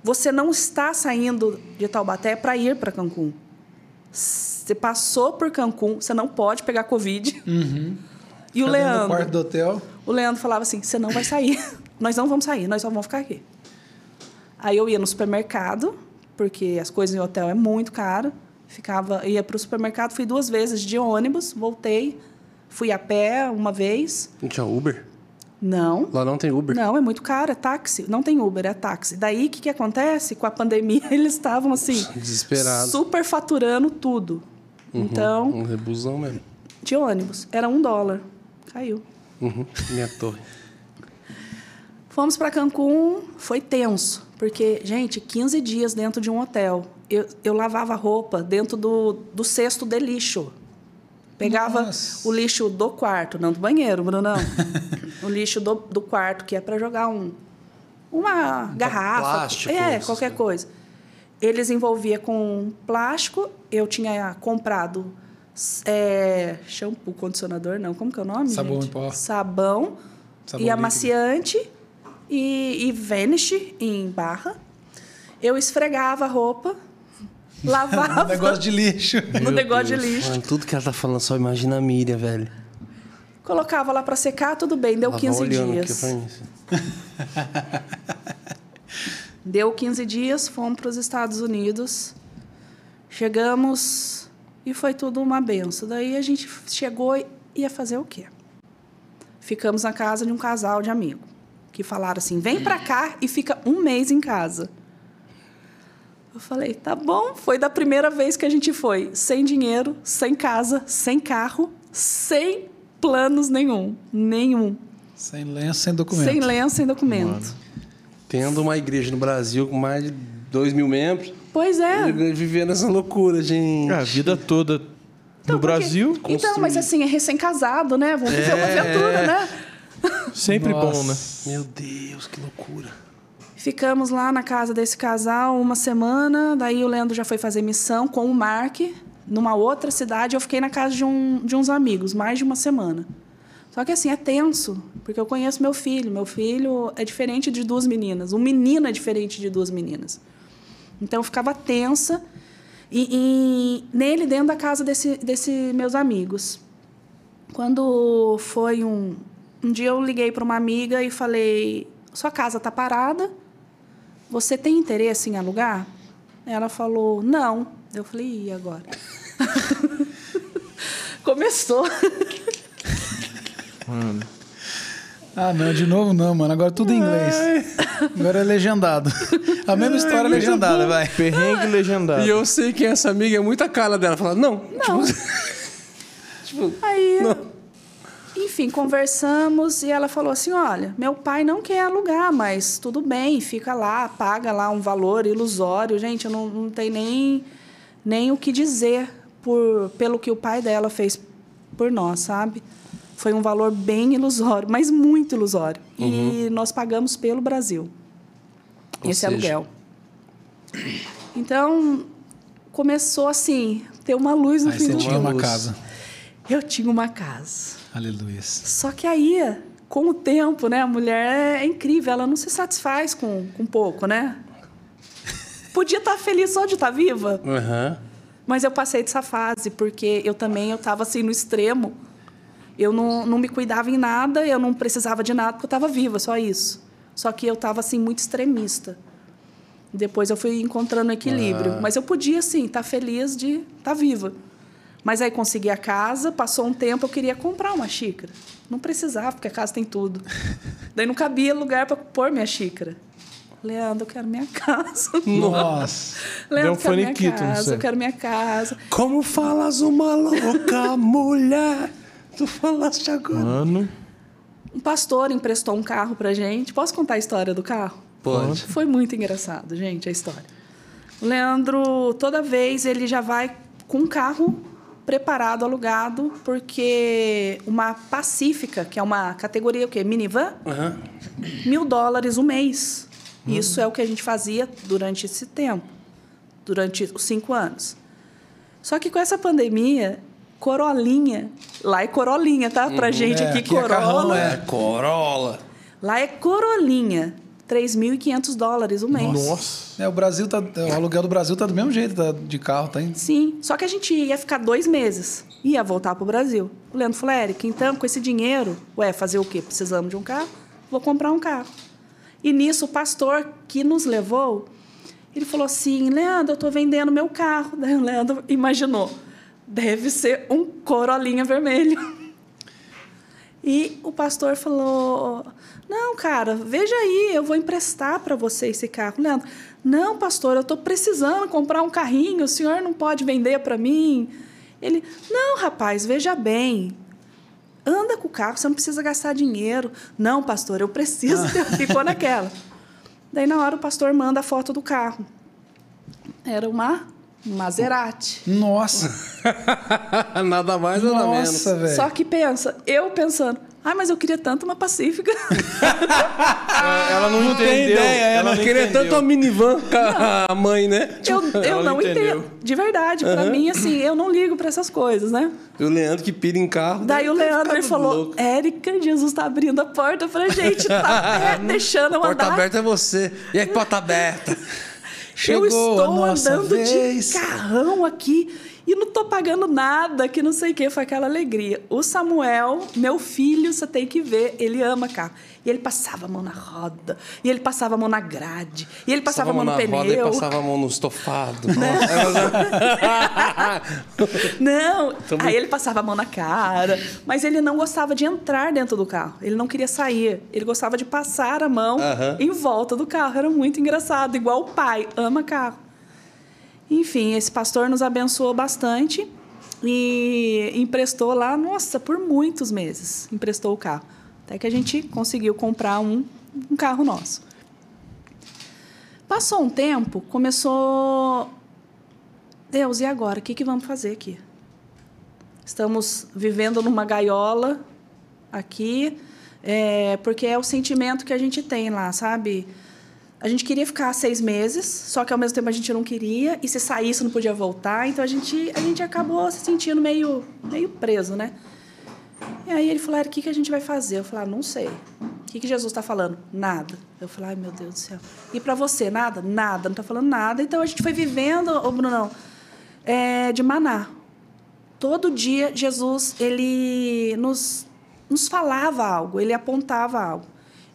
você não está saindo de Taubaté para ir para Cancún. Você passou por Cancún, você não pode pegar Covid. E o Leandro, quarto do hotel. o Leandro falava assim: você não vai sair. nós não vamos sair, nós só vamos ficar aqui. Aí eu ia no supermercado, porque as coisas em hotel é muito caro. Ficava, ia para o supermercado, fui duas vezes de ônibus, voltei, fui a pé uma vez. Não tinha Uber? Não. Lá não tem Uber. Não, é muito caro, é táxi. Não tem Uber, é táxi. Daí, o que, que acontece? Com a pandemia, eles estavam assim... Desesperado. Super faturando tudo. Então, Um rebusão mesmo. de ônibus. Era um dólar. Caiu. Uhum. Minha torre. Fomos para Cancún, foi tenso, porque, gente, 15 dias dentro de um hotel. Eu, eu lavava roupa dentro do, do cesto de lixo. Pegava Nossa. o lixo do quarto, não do banheiro, Brunão. o lixo do, do quarto, que é para jogar um, uma garrafa. plástico, é, qualquer coisa. Eles envolvia com plástico. Eu tinha comprado é, shampoo, condicionador, não. Como que é o nome? Sabão gente? em pó. Sabão, Sabão e líquido. amaciante e, e Vanish em barra. Eu esfregava a roupa, lavava Um negócio de lixo. no negócio de lixo, Mano, tudo que ela tá falando só imagina a Miriam, velho. colocava lá para secar, tudo bem, deu Ela 15 vai olhando dias. aqui pra mim. Deu 15 dias, fomos para os Estados Unidos. Chegamos e foi tudo uma benção. Daí a gente chegou e ia fazer o quê? Ficamos na casa de um casal de amigo que falaram assim: vem para cá e fica um mês em casa. Eu falei: tá bom. Foi da primeira vez que a gente foi, sem dinheiro, sem casa, sem carro, sem planos nenhum, nenhum, Sem lenço, sem documento. sem lenço, sem documento. Tendo uma igreja no Brasil com mais de 2 mil membros, Pois é. vivendo essa loucura, gente. É, a vida toda No porque- Brasil, Então, mas assim, é recém-casado, né? Vamos viver uma aventura, né? sempre bom, né? Nossa. Meu Deus, que loucura. Ficamos lá na casa desse casal uma semana, daí o Leandro já foi fazer missão com o Mark numa outra cidade. Eu fiquei na casa de, um, de uns amigos, mais de uma semana. Só que assim, é tenso, porque eu conheço meu filho. Meu filho é diferente de duas meninas. Um menino é diferente de duas meninas. Então eu ficava tensa e, e nele dentro da casa desse, desse meus amigos. Quando foi um, um dia eu liguei para uma amiga e falei: "Sua casa tá parada? Você tem interesse em alugar?" Ela falou: "Não". Eu falei: "E agora?" Começou. Ah, não, de novo não, mano. Agora tudo em inglês. Agora é legendado. A mesma história legendada, vai. Perrengue legendado. E eu sei que essa amiga é muita cara dela. Fala, não. Não. Tipo, Aí, enfim, conversamos e ela falou assim: olha, meu pai não quer alugar, mas tudo bem, fica lá, paga lá um valor ilusório. Gente, eu não, não tenho nem, nem o que dizer por, pelo que o pai dela fez por nós, sabe? Foi um valor bem ilusório, mas muito ilusório. E nós pagamos pelo Brasil Ou esse seja- aluguel. Então, começou assim, ter uma luz no Aí fim você do tinha uma luz. casa. eu tinha uma casa. Aleluia. Só que aí, com o tempo, né, a mulher é incrível, ela não se satisfaz com, com pouco, né? Podia estar feliz só de estar viva, Aham. mas eu passei dessa fase, porque eu também eu estava assim no extremo. Eu não, não me cuidava em nada, eu não precisava de nada, porque eu estava viva, só isso. Só que eu estava assim muito extremista. Depois eu fui encontrando equilíbrio, mas eu podia assim estar feliz de estar viva. Mas aí consegui a casa, passou um tempo, eu queria comprar uma xícara. Não precisava, porque a casa tem tudo. Daí não cabia lugar para pôr minha xícara. Leandro, eu quero minha casa. Nossa. Leandro, um eu quero minha casa, eu quero minha casa. Como falas uma louca mulher? Tu falaste agora. Mano, Um pastor emprestou um carro pra gente. Posso contar a história do carro? Pode. Foi muito engraçado, gente, a história. O Leandro, toda vez, ele já vai com um carro preparado, alugado, porque uma Pacífica, que é uma categoria o quê? Minivan, Aham. mil dólares o mês. Isso é o que a gente fazia durante esse tempo, durante os cinco anos. Só que com essa pandemia, Corolinha, lá é Corolinha, tá? Pra gente É, aqui, aqui é Corolla. carrão, é. É Corolla. Lá é Corolinha, 3.500 dólares o mês. nossa. É, o Brasil tá. O aluguel do Brasil tá do mesmo jeito tá, de carro, tá? em- Sim, só que a gente ia ficar dois meses, ia voltar pro Brasil. O Leandro falou, Eric, então com esse dinheiro, ué, fazer o quê? Precisamos de um carro? Vou comprar um carro. E nisso, o pastor que nos levou, ele falou assim, Leandro, eu tô vendendo meu carro. Daí o Leandro imaginou, deve ser um Corolinha vermelho. E o pastor falou: Não, cara, veja aí, eu vou emprestar para você esse carro. Leandro, não, pastor, eu estou precisando comprar um carrinho, o senhor não pode vender para mim? Ele: Não, rapaz, veja bem. Anda com o carro, você não precisa gastar dinheiro. Não, pastor, eu preciso. Ficou naquela. Daí, na hora, o pastor manda a foto do carro. Era uma Maserati. Nossa. nada mais, nada menos. Nossa, velho. Só que pensa, eu pensando, ai, mas eu queria tanto uma Pacífica. Ela não, Não tem entendeu. ideia, ela, não queria entendeu. tanto uma minivan com a mãe, né? eu eu ela não entendo. De verdade, pra mim, assim, eu não ligo pra essas coisas, né? E o Leandro que pira em carro. Daí o Leandro falou. Érica, Jesus tá abrindo a porta pra gente, tá deixando eu Porta aberta é você. E aí, porta aberta? Chegou eu estou andando vez. de carrão aqui e não tô pagando nada, que não sei o que, foi aquela alegria. O Samuel, meu filho, você tem que ver, ele ama carro. E ele passava a mão na roda, e ele passava a mão na grade, e ele passava, a mão no na pneu. roda e passava a mão no estofado. Não, aí ele passava a mão na cara, mas ele não gostava de entrar dentro do carro. Ele não queria sair. Ele gostava de passar a mão Aham. em volta do carro. Era muito engraçado, igual o pai, ama carro. Enfim, esse pastor nos abençoou bastante e emprestou lá, nossa, por muitos meses, emprestou o carro. Até que a gente conseguiu comprar um, um carro nosso. Passou um tempo, começou Deus, e agora? O que, que vamos fazer aqui? estamos vivendo numa gaiola aqui, é, porque é o sentimento que a gente tem lá, sabe? A gente queria ficar seis meses, só que ao mesmo tempo a gente não queria, e se saísse não podia voltar, então a gente, a gente acabou se sentindo meio, meio preso, né? E aí ele falou, o que, que a gente vai fazer? Eu falei, ah, não sei. O que, que Jesus está falando? Nada. Eu falei, ai meu Deus do céu. E para você, nada? Nada, não está falando nada. Então a gente foi vivendo, ô Brunão, é, de maná. Todo dia Jesus, ele nos, nos falava algo, ele apontava algo.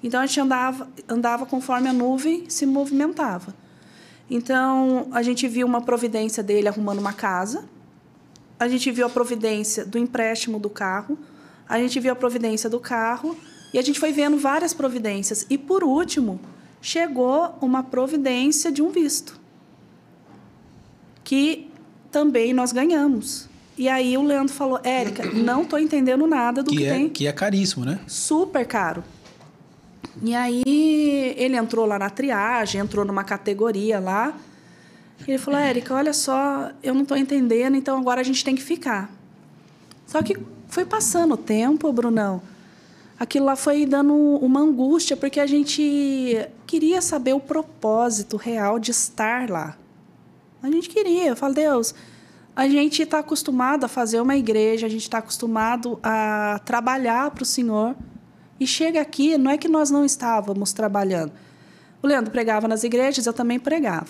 Então a gente andava, andava conforme a nuvem se movimentava. Então a gente viu uma providência dele arrumando uma casa, a gente viu a providência do empréstimo do carro, a gente viu a providência do carro e a gente foi vendo várias providências. E por último, chegou uma providência de um visto, que também nós ganhamos. E aí o Leandro falou: Érica, não estou entendendo nada do que, Que é, tem. que é caríssimo, né? Super caro. E aí ele entrou lá na triagem, entrou numa categoria lá. E ele falou: Érica, olha só, eu não estou entendendo, então agora a gente tem que ficar. Só que foi passando o tempo, Brunão. Aquilo lá foi dando uma angústia, porque a gente queria saber o propósito real de estar lá. A gente queria. Eu falo, Deus, a gente está acostumado a fazer uma igreja, a gente está acostumado a trabalhar para o Senhor. E chega aqui, não é que nós não estávamos trabalhando. O Leandro pregava nas igrejas, eu também pregava.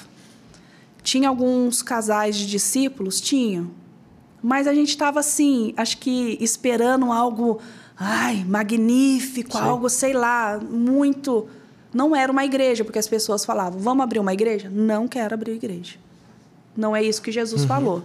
Tinha alguns casais de discípulos? Tinham. Mas a gente estava assim, acho que esperando algo, ai, magnífico, Sim. algo, sei lá, muito. Não era uma igreja, porque as pessoas falavam: vamos abrir uma igreja? Não quero abrir igreja. Não é isso que Jesus falou.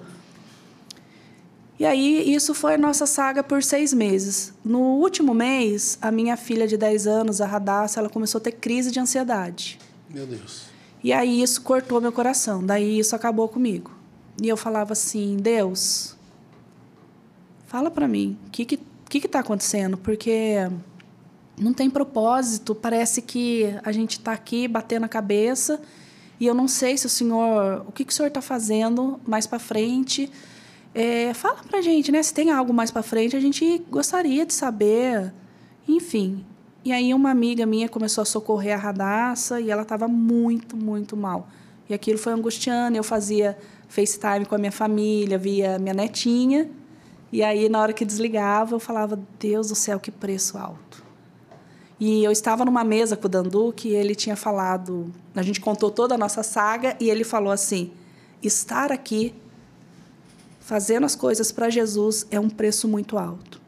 E aí, isso foi a nossa saga por seis meses. No último mês, a minha filha de 10 anos, a Radassa, ela começou a ter crise de ansiedade. Meu Deus. E aí isso cortou meu coração. Daí isso acabou comigo. E eu falava assim: Deus, fala para mim, o que que que que tá acontecendo? Porque não tem propósito. Parece que a gente está aqui batendo a cabeça e eu não sei se o senhor, o que que o senhor está fazendo mais para frente. É, fala pra gente, né? Se tem algo mais para frente, a gente gostaria de saber. Enfim. E aí uma amiga minha começou a socorrer a Radassa e ela estava muito, muito mal. E aquilo foi angustiando. Eu fazia FaceTime com a minha família, via minha netinha. E aí, na hora que desligava, eu falava: Deus do céu, que preço alto. E eu estava numa mesa com o Dandu que ele tinha falado. A gente contou toda a nossa saga e ele falou assim: estar aqui fazendo as coisas para Jesus é um preço muito alto.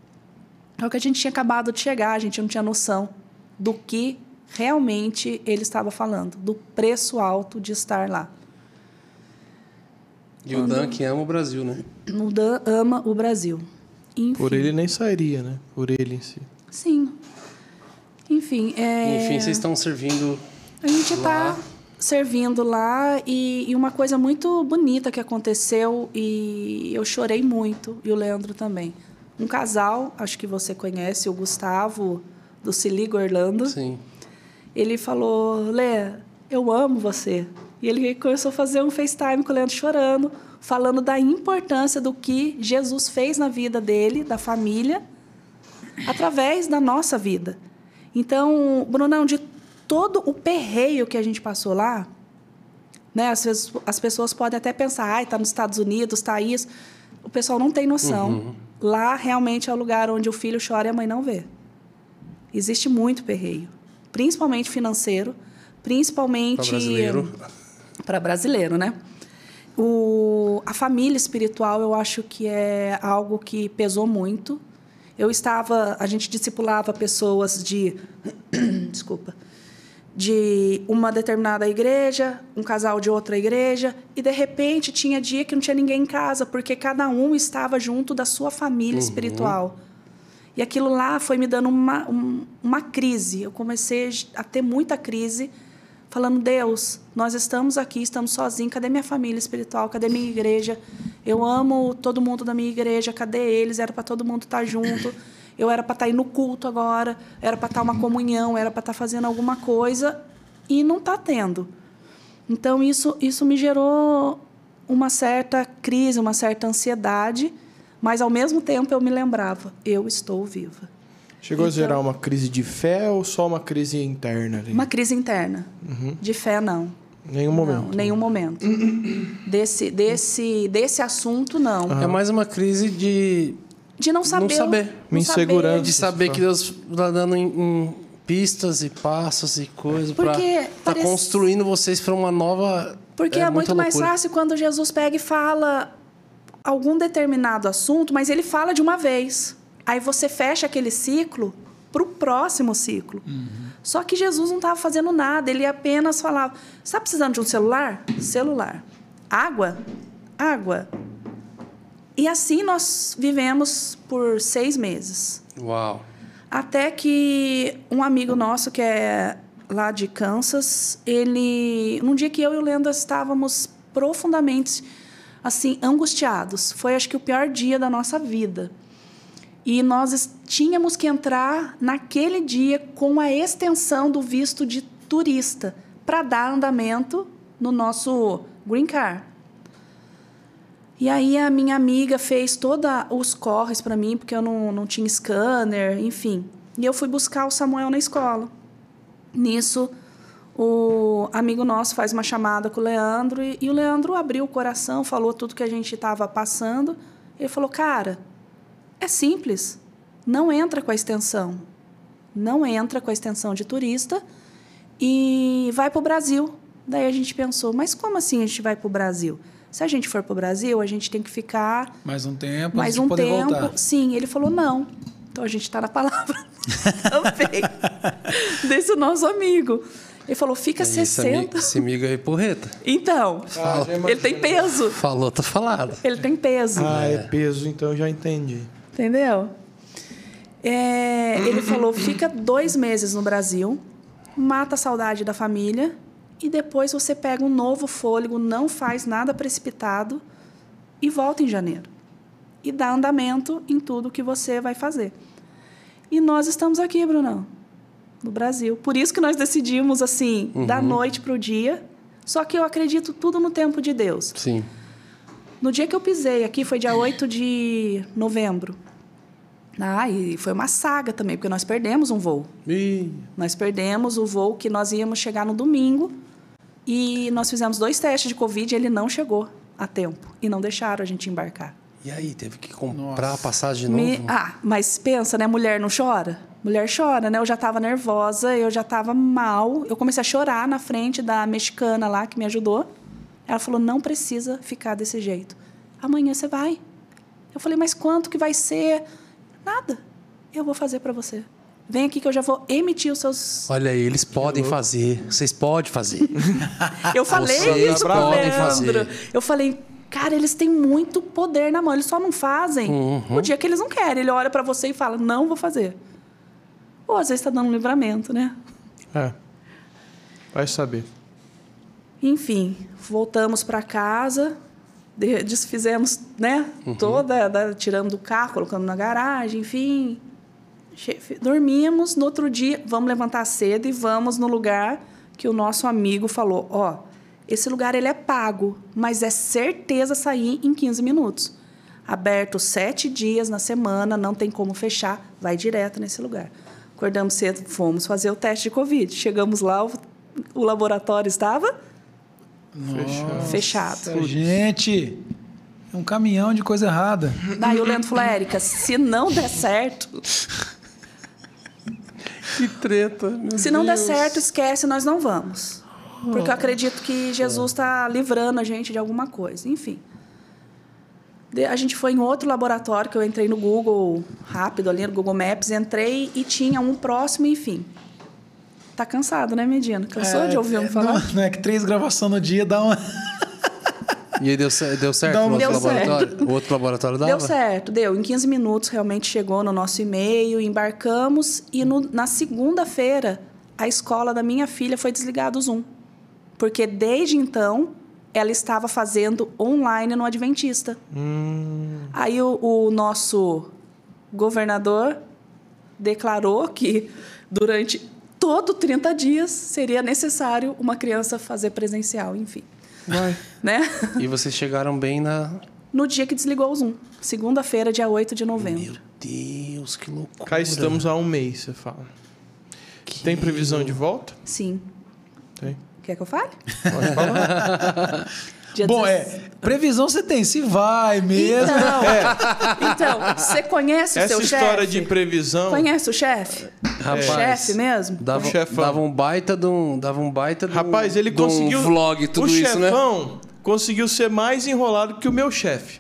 É o que a gente tinha acabado de chegar, a gente não tinha noção do que realmente ele estava falando, do preço alto de estar lá. E o Dan que ama o Brasil, né? O Dan ama o Brasil. Enfim, Por ele nem sairia, né? Por ele em si. Sim. Enfim, é... Enfim, vocês estão servindo. A gente está servindo lá e, e uma coisa muito bonita que aconteceu e eu chorei muito e o Leandro também. Um casal, acho que você conhece, o Gustavo do Siligo Orlando. Sim. Ele falou: Lê, eu amo você. E ele começou a fazer um FaceTime com o Leandro chorando, falando da importância do que Jesus fez na vida dele, da família, através da nossa vida. Então, Brunão, de todo o perreio que a gente passou lá, né, às vezes as pessoas podem até pensar, ai, está nos Estados Unidos, está isso. O pessoal não tem noção. Lá realmente é o lugar onde o filho chora e a mãe não vê. Existe muito perreio, principalmente financeiro, principalmente brasileiro. Para brasileiro, né? O, a família espiritual, eu acho que é algo que pesou muito. Eu estava, a gente discipulava pessoas de, desculpa, de uma determinada igreja, um casal de outra igreja, e de repente tinha dia que não tinha ninguém em casa, porque cada um estava junto da sua família espiritual. E aquilo lá foi me dando uma, um- uma crise. Eu comecei a ter muita crise, falando: Deus, nós estamos aqui, estamos sozinhos, cadê minha família espiritual? Cadê minha igreja? Eu amo todo mundo da minha igreja, cadê eles? Era para todo mundo estar junto. Eu era para estar indo no culto agora, era para estar uma comunhão, era para estar fazendo alguma coisa e não está tendo. Então, isso, isso me gerou uma certa crise, uma certa ansiedade, Mas ao mesmo tempo eu me lembrava, eu estou viva. Chegou a Então- gerar uma crise de fé ou só uma crise interna ali? Uma crise interna. De fé não. Nenhum momento. Não, nenhum momento. Desse, desse, desse assunto, não. É mais uma crise de, De não saber. saber. não Uma saber. insegurança. de saber que Deus está dando em, em pistas e passos e coisas para Porque tá parece- construindo vocês para uma nova. Porque é, muita muito mais loucura. fácil quando Jesus pega e fala algum determinado assunto, mas ele fala de uma vez. Aí você fecha aquele ciclo para o próximo ciclo. Só que Jesus não estava fazendo nada, ele apenas falava: está precisando de um celular? Celular. Água? Água. E assim nós vivemos por seis meses. Uau. Até que um amigo nosso, que é lá de Kansas, ele. Num dia que eu e o Lenda estávamos profundamente assim, angustiados. Foi acho que o pior dia da nossa vida. E nós tínhamos que entrar naquele dia com a extensão do visto de turista para dar andamento no nosso green card. E aí a minha amiga fez todos os corres para mim, porque eu não, não tinha scanner, enfim. E eu fui buscar o Samuel na escola. Nisso, o amigo nosso faz uma chamada com o Leandro e, e o Leandro abriu o coração, falou tudo que a gente estava passando. Ele falou, cara, é simples. Não entra com a extensão. Não entra com a extensão de turista e vai para o Brasil. Daí a gente pensou, mas como assim a gente vai para o Brasil? Se a gente for para o Brasil, a gente tem que ficar Mais um tempo mais um poder tempo. voltar. Sim, ele falou não. Então a gente está na palavra também desse nosso amigo. Ele falou, fica Esse 60. amigo, esse amigo aí, porreta. Então, Ah, ele tem peso. Falou, tá falado. Ele tem peso. Ah, é peso, então já entendi. Entendeu? É, ele falou: fica dois meses no Brasil, mata a saudade da família e depois você pega um novo fôlego, não faz nada precipitado e volta em janeiro. E dá andamento em tudo que você vai fazer. E nós estamos aqui, Brunão, no Brasil. Por isso que nós decidimos assim, da noite para o dia. Só que eu acredito tudo no tempo de Deus. Sim. No dia que eu pisei aqui, foi dia 8 de novembro. Ah, e foi uma saga também, porque nós perdemos um voo. Ih, Nós perdemos o voo que nós íamos chegar no domingo e nós fizemos dois testes de Covid e ele não chegou a tempo. E não deixaram a gente embarcar. e aí, teve que comprar Nossa. a passagem de novo? Me- Ah, mas pensa, né? Mulher não chora? Mulher chora, né? Eu já estava nervosa, eu já estava mal. Eu comecei a chorar na frente da mexicana lá que me ajudou. Ela falou: não precisa ficar desse jeito. Amanhã você vai. Eu falei: mas quanto que vai ser? Nada. Eu vou fazer para você. Vem aqui que eu já vou emitir os seus. Olha aí, eles podem fazer. Vocês podem fazer. Eu falei Vocês isso pro podem Leandro. fazer. Eu falei, cara, eles têm muito poder na mão, eles só não fazem Uhum. o dia que eles não querem. Ele olha pra você e fala, não vou fazer. Ou às vezes está dando um livramento, né? É. Vai saber. Enfim, voltamos para casa, desfizemos, né? Uhum. Toda, da, tirando do carro, colocando na garagem, enfim. Dormimos, no outro dia, vamos levantar cedo e vamos no lugar que o nosso amigo falou: ó, esse lugar ele é pago, mas é certeza sair em 15 minutos. Aberto sete dias na semana, não tem como fechar, vai direto nesse lugar. Acordamos cedo, fomos fazer o teste de Covid. Chegamos lá, o, o laboratório estava fechado. Gente, é um caminhão de coisa errada. Daí o Leandro falou, Érica, se não der certo, que treta. meu se não der Deus. certo, esquece, nós não vamos. Porque eu acredito que Jesus está livrando a gente de alguma coisa. Enfim. De- A gente foi em outro laboratório que eu entrei no Google rápido ali no Google Maps, entrei e tinha um próximo, enfim. Tá cansado, né, Medina? Cansou de ouvir eu me é, falar? Não, não é que três gravações no dia dá uma. E aí deu, deu certo Dá o uma- outro Deu certo. laboratório? O outro laboratório dava? Deu certo, deu. Em 15 minutos realmente chegou no nosso e-mail, embarcamos e no- na segunda-feira a escola da minha filha foi desligada o Zoom. Porque desde então ela estava fazendo online no Adventista. Aí o, o nosso governador declarou que durante todo 30 dias seria necessário uma criança fazer presencial, enfim. Vai. Né? E vocês chegaram bem na. no dia que desligou o Zoom. Segunda-feira, dia 8 de novembro. Meu Deus, que loucura. Cá estamos há um mês, você fala. Tem previsão de volta? Sim. Tem. Quer que eu fale? Pode falar. Dia Bom, 16. é. Previsão você tem, se vai mesmo. Então, então, você conhece o Essa seu história chefe? de previsão. Conhece o chefe? Rapaz, o chefe mesmo? Dava, O chefão. dava um baita de um. Dava um baita de um, Rapaz, ele de um conseguiu. vlog, tudo o isso, né? chefão conseguiu ser mais enrolado que o meu chefe.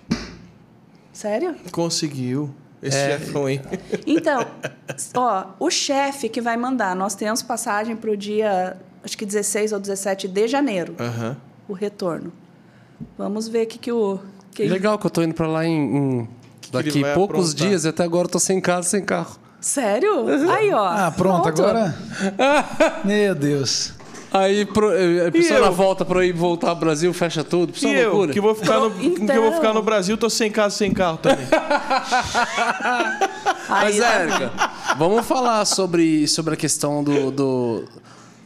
Sério? Conseguiu. Esse É. chefão aí. Então, ó, o chefe que vai mandar, nós temos passagem para o dia, acho que 16 ou 17 de janeiro, Aham. o retorno. Vamos ver o que, que o. Que... Legal que eu tô indo pra lá em. em- daqui poucos aprontar? dias e até agora eu tô sem casa, sem carro. Sério? Aí, ó. Ah, pronto, agora. Meu Deus. Aí pro, eh, a pessoa eu? na volta pra ir voltar ao Brasil, fecha tudo. E eu, loucura. que vou, ficar no, Então. que eu vou ficar no Brasil, tô sem casa, sem carro também. Mas, Aí, ó. Érica, vamos falar sobre, sobre a questão do, do,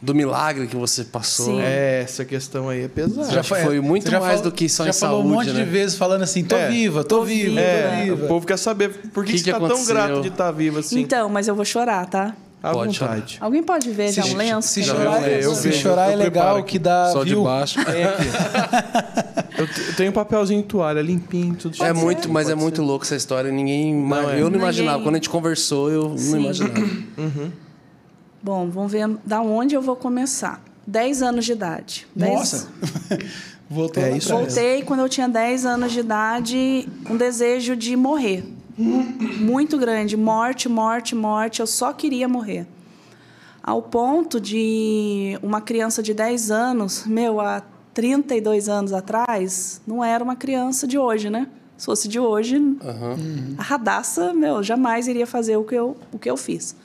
do milagre que você passou. Sim. É, essa questão aí é pesada. Já foi muito você já mais falou- do que só já em falou saúde, um monte né? de vezes falando assim, tô É. viva, tô, viva, É, tô o viva. povo quer saber por que, Que você que tá tão grato de estar vivo assim. Então, mas eu vou chorar, tá? à Pode vontade. Alguém pode ver já um lenço? Se eu chorar, vou- eu se vejo, chorar eu é legal que dá Só de view. baixo. Eu, te- eu tenho um papelzinho de toalha, limpinho, tudo É certo. muito, mas é Pode muito ser. louco essa história. Ninguém, Não é. eu não imaginava. Ninguém- Quando a gente conversou, eu não Sim. imaginava. Bom, vamos ver da onde eu vou começar. 10 anos de idade. Dez- Nossa. Voltou É isso. Voltei quando eu tinha 10 anos de idade, um desejo de morrer. Muito grande. Morte, morte, morte. Eu só queria morrer. Ao ponto de uma criança de 10 anos, meu, há 32 anos atrás, não era uma criança de hoje, né? Se fosse de hoje, a radaça, meu, jamais iria fazer o que eu, o que eu fiz.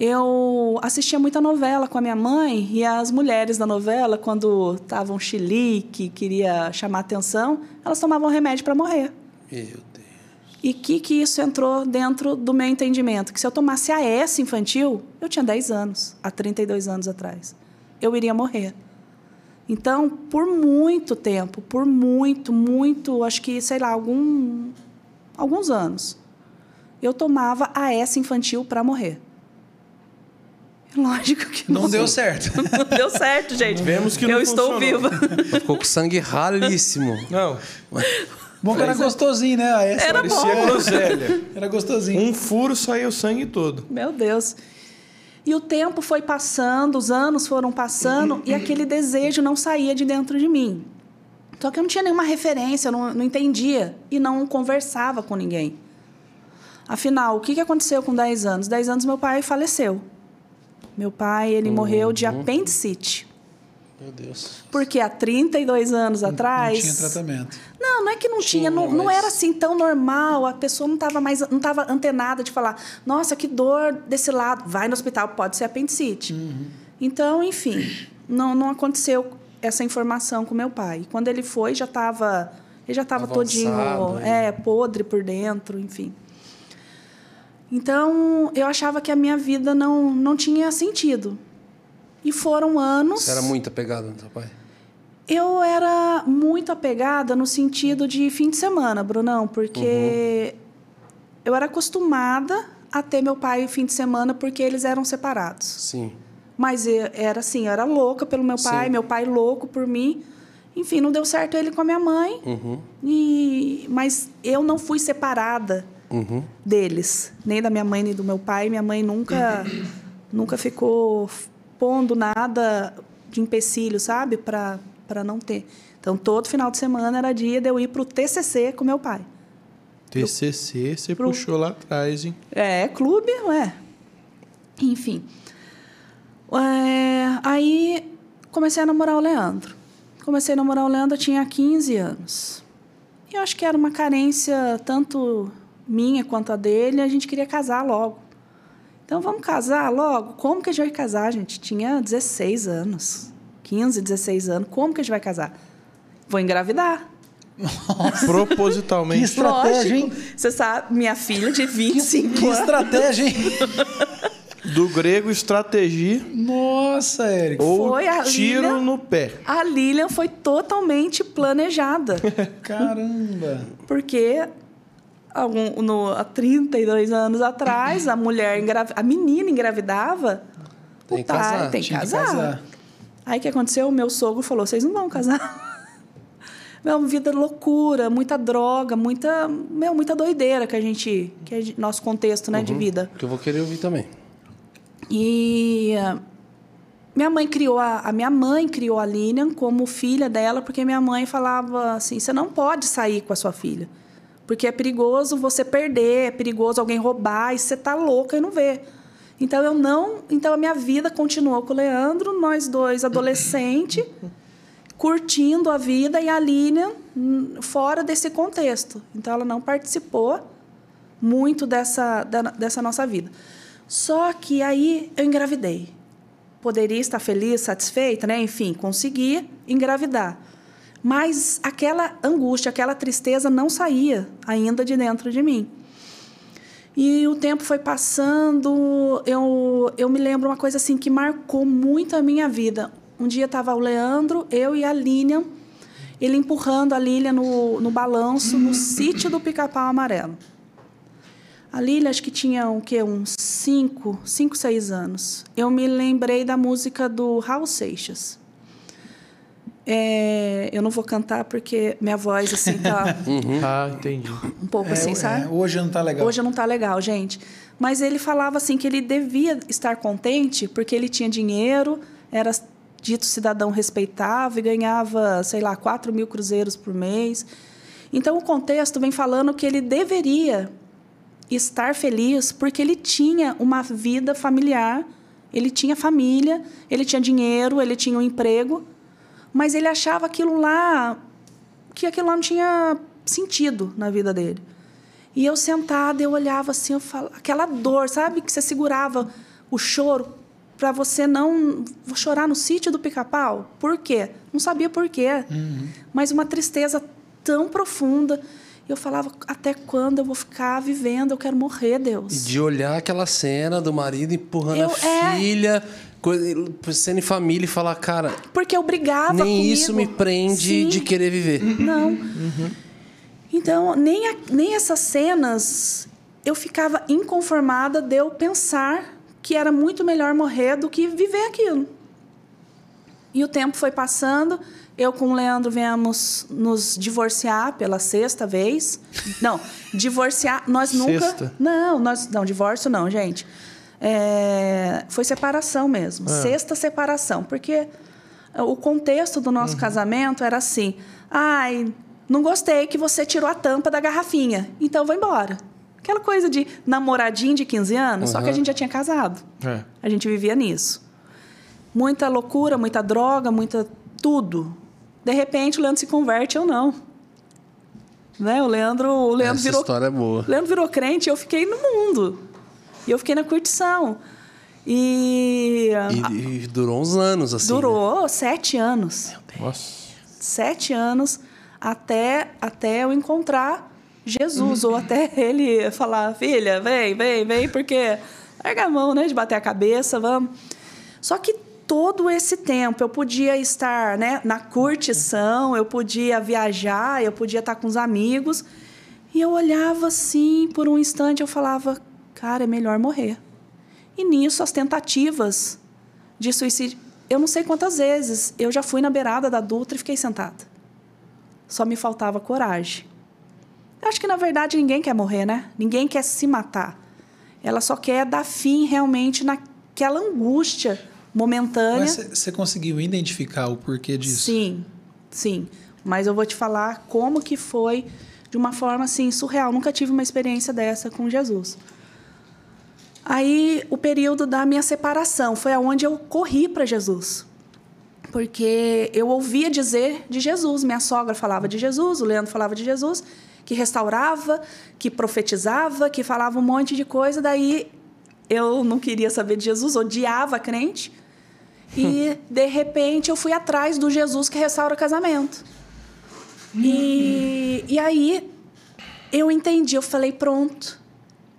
Eu assistia muita novela com a minha mãe e as mulheres da novela, quando estavam chilique, queria chamar atenção, elas tomavam remédio para morrer. Meu Deus. E que que isso entrou dentro do meu entendimento? Que se eu tomasse AS infantil, eu tinha 10 anos, há 32 anos atrás. Eu iria morrer. Então, por muito tempo, por muito, muito, acho que, sei lá, algum, alguns anos, eu tomava AS infantil para morrer. Lógico que Não deu certo. Não deu certo, gente. Vemos que não Eu estou funcionou. viva. Ficou com sangue ralíssimo. Não, Bom que era gostosinho, né? Ah, essa Era parecia- parecia groselha. Era gostosinho. Um furo saiu o sangue todo. Meu Deus. E o tempo foi passando, os anos foram passando e aquele desejo não saía de dentro de mim. Só que eu não tinha nenhuma referência, eu não, não entendia e não conversava com ninguém. Afinal, o que que aconteceu com 10 anos? 10 anos meu pai faleceu. Meu pai, ele morreu de apendicite. Meu Deus. Porque há 32 anos atrás. Não tinha tratamento. Não, não é que não tinha, não, não era assim tão normal. A pessoa não estava mais, não estava antenada de falar, nossa, que dor desse lado, vai no hospital, pode ser apendicite. Então, enfim, não, não aconteceu essa informação com meu pai. Quando ele foi, já estava, ele já estava todinho, é, podre por dentro, enfim. Então, eu achava que a minha vida não, não tinha sentido. E foram anos. Você era muito apegado no teu pai? Eu era muito apegada no sentido de fim de semana, Brunão, porque eu era acostumada a ter meu pai fim de semana porque eles eram separados. Sim. Mas era assim, eu era louca pelo meu pai, Sim. meu pai louco por mim. Enfim, não deu certo ele com a minha mãe. Uhum. E mas eu não fui separada Uhum. deles, nem da minha mãe nem do meu pai. Minha mãe nunca nunca ficou pondo nada de empecilho, sabe, para para não ter. Então todo final de semana era dia de eu ir para o TCC com meu pai. TCC, você Pro- puxou lá atrás, hein? É, clube, ué. Enfim. É, aí comecei a namorar o Leandro. Comecei a namorar o Leandro, eu tinha 15 anos. E eu acho que era uma carência tanto minha quanto a dele, a gente queria casar logo. Então vamos casar logo? Como que a gente vai casar, gente? Tinha 16 anos. 15, 16 anos. Como que a gente vai casar? Vou engravidar. Que Propositalmente. estratégia, hein? Você sabe, minha filha de 25 Que anos. estratégia, hein? Do grego, estratégia Nossa, Érico. ou Foi a tiro Lilian. no pé. A Lilian foi totalmente planejada. Caramba. Porque algum, no, há 32 anos atrás, a mulher engravi, a menina engravidava, Tem o que pai casar. tem que casar. casar. Aí o que aconteceu? O meu sogro falou: vocês não vão casar. Meu, vida loucura, muita droga, muita, meu, muita doideira que a gente, que é nosso contexto, né, de vida. Que eu vou querer ouvir também. E minha mãe criou a, a minha mãe criou a Lilian como filha dela, porque minha mãe falava assim: você não pode sair com a sua filha, porque é perigoso você perder, é perigoso alguém roubar e você tá louca e não vê. Então eu não, então a minha vida continuou com o Leandro, nós dois adolescente, curtindo a vida e a Lilian hum, fora desse contexto. Então ela não participou muito dessa, da- dessa nossa vida. Só que aí eu engravidei. Poderia estar feliz, satisfeita, né? Enfim, consegui engravidar. Mas aquela angústia, aquela tristeza não saía ainda de dentro de mim. E o tempo foi passando, eu, eu me lembro uma coisa assim que marcou muito a minha vida. Um dia estava o Leandro, eu e a Lilian, ele empurrando a Lilian no, no balanço no sítio do Pica-Pau Amarelo. A Lilian acho que tinha o quê? uns 5, 5, 6 anos. Eu me lembrei da música do Raul Seixas. É, eu não vou cantar porque minha voz assim tá Ah, entendi. um pouco É, assim, é, sabe? hoje não tá legal. Hoje não tá legal, gente. Mas ele falava assim que ele devia estar contente porque ele tinha dinheiro, era dito cidadão respeitável e ganhava, sei lá, 4 mil cruzeiros por mês. Então o contexto vem falando que ele deveria estar feliz porque ele tinha uma vida familiar, ele tinha família, ele tinha dinheiro, ele tinha um emprego, mas ele achava aquilo lá que aquilo lá não tinha sentido na vida dele. E eu sentada, eu olhava assim, eu falava, aquela dor, sabe? Que você segurava o choro para você não vou chorar no sítio do pica-pau. Por quê? Não sabia por quê. Mas uma tristeza tão profunda. Eu falava, até quando eu vou ficar vivendo? Eu quero morrer, E Deus. de olhar aquela cena do marido empurrando Eu- a é. filha, coisa, sendo em família e falar, cara, Porque eu brigava nem comigo. isso me prende Sim. de querer viver. Não. Então, nem, a- nem essas cenas eu ficava inconformada de eu pensar que era muito melhor morrer do que viver aquilo. E o tempo foi passando, eu com o Leandro viemos nos divorciar pela sexta vez. Não, divorciar, nós nunca. Sexta? Não, nós não, divórcio não, gente. É, foi separação mesmo, sexta separação, porque o contexto do nosso casamento era assim: ai, não gostei que você tirou a tampa da garrafinha, então vou embora. Aquela coisa de namoradinho de 15 anos, só que a Uhum. gente já tinha casado. É. A gente vivia nisso. Muita loucura, muita droga, muita tudo. De repente o Leandro se converte, eu não. Né? O Leandro, o Leandro Essa virou história é boa. o Leandro virou crente e eu fiquei no mundo. E eu fiquei na curtição. E, E, e durou uns anos, assim. né? durou sete anos. Nossa. Sete anos até, até eu encontrar Jesus. ou até ele falar, filha, vem, vem, vem, porque larga a mão, né? De bater a cabeça, vamos. Só que todo esse tempo eu podia estar né, na curtição, eu podia viajar, eu podia estar com os amigos. E eu olhava assim, por um instante, eu falava, cara, é melhor morrer. E nisso, as tentativas de suicídio. Eu não sei quantas vezes eu já fui na beirada da Dutra e fiquei sentada. Só me faltava coragem. Eu acho que, na verdade, ninguém quer morrer, né? Ninguém quer se matar. Ela só quer dar fim realmente naquela angústia momentânea. Mas você conseguiu identificar o porquê disso? Sim, sim. Mas eu vou te falar como que foi de uma forma assim surreal. Nunca tive uma experiência dessa com Jesus. Aí o período da minha separação foi aonde eu corri para Jesus. Porque eu ouvia dizer de Jesus, minha sogra falava de Jesus, o Leandro falava de Jesus, que restaurava, que profetizava, que falava um monte de coisa, daí eu não queria saber de Jesus, odiava crente. E, de repente, eu fui atrás do Jesus que restaura casamento. E, e aí, eu entendi, eu falei, pronto,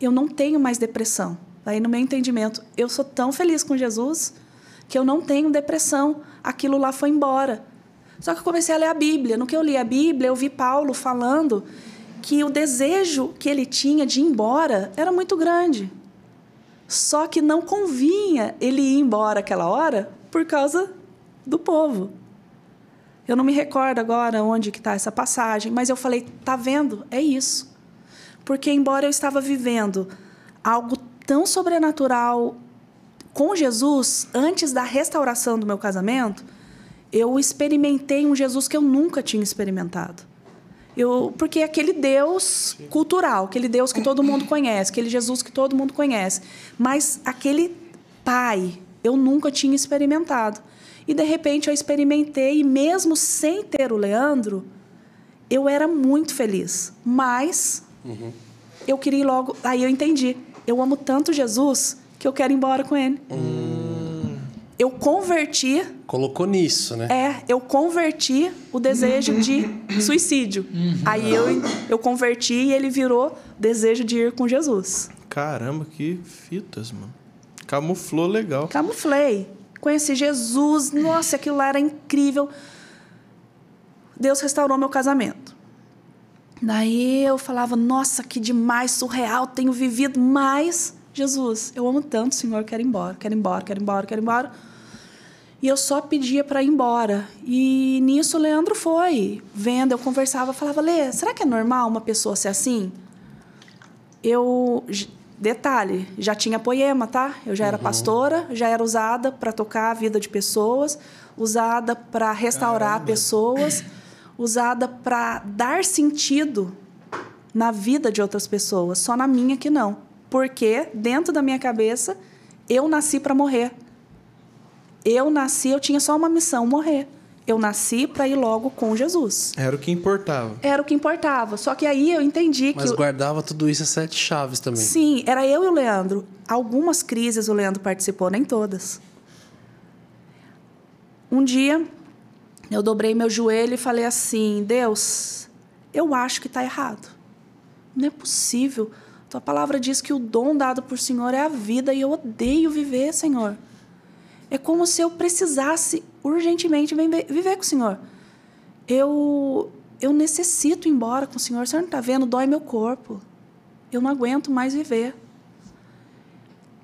eu não tenho mais depressão. Daí, no meu entendimento, eu sou tão feliz com Jesus que eu não tenho depressão. Aquilo lá foi embora. Só que eu comecei a ler a Bíblia. No que eu li a Bíblia, eu vi Paulo falando que o desejo que ele tinha de ir embora era muito grande. Só que não convinha ele ir embora aquela hora por causa do povo. Eu não me recordo agora onde que está essa passagem, mas eu falei, tá vendo? É isso. Porque embora eu estava vivendo algo tão sobrenatural com Jesus antes da restauração do meu casamento, eu experimentei um Jesus que eu nunca tinha experimentado. Eu, porque aquele Deus cultural, aquele Deus que todo mundo conhece, aquele Jesus que todo mundo conhece. Mas aquele Pai, eu nunca tinha experimentado. E de repente eu experimentei, e mesmo sem ter o Leandro, eu era muito feliz. Mas uhum. Eu queria ir logo. Aí eu entendi. Eu amo tanto Jesus que eu quero ir embora com ele. Hum. Eu converti. Colocou nisso, né? É, eu converti o desejo de suicídio. Uhum. Aí eu, eu converti e ele virou desejo de ir com Jesus. Caramba, que fitas, mano. Camuflou legal. Camuflei. Conheci Jesus. Nossa, aquilo lá era incrível. Deus restaurou meu casamento. Daí eu falava, nossa, que demais, surreal, tenho vivido mais. Jesus, eu amo tanto, Senhor, quero ir embora, quero ir embora, quero ir embora, quero ir embora. E eu só pedia para ir embora. E nisso o Leandro foi. Vendo, eu conversava, falava, Lê, será que é normal uma pessoa ser assim? Eu. Detalhe, já tinha poema, tá? Eu já era uhum. pastora, já era usada para tocar a vida de pessoas, usada para restaurar Caramba. pessoas usada para dar sentido na vida de outras pessoas, só na minha que não. Porque dentro da minha cabeça eu nasci para morrer. Eu nasci, eu tinha só uma missão, morrer. Eu nasci para ir logo com Jesus. Era o que importava. Era o que importava. Só que aí eu entendi Mas que. Mas guardava tudo isso a sete chaves também. Sim, era eu e o Leandro. Algumas crises o Leandro participou, nem todas. Um dia, eu dobrei meu joelho e falei assim: Deus, eu acho que está errado. Não é possível. Tua palavra diz que o dom dado por Senhor é a vida e eu odeio viver, Senhor. É como se eu precisasse urgentemente viver com o Senhor. Eu, eu necessito ir embora com o Senhor. O Senhor não está vendo? Dói meu corpo. Eu não aguento mais viver.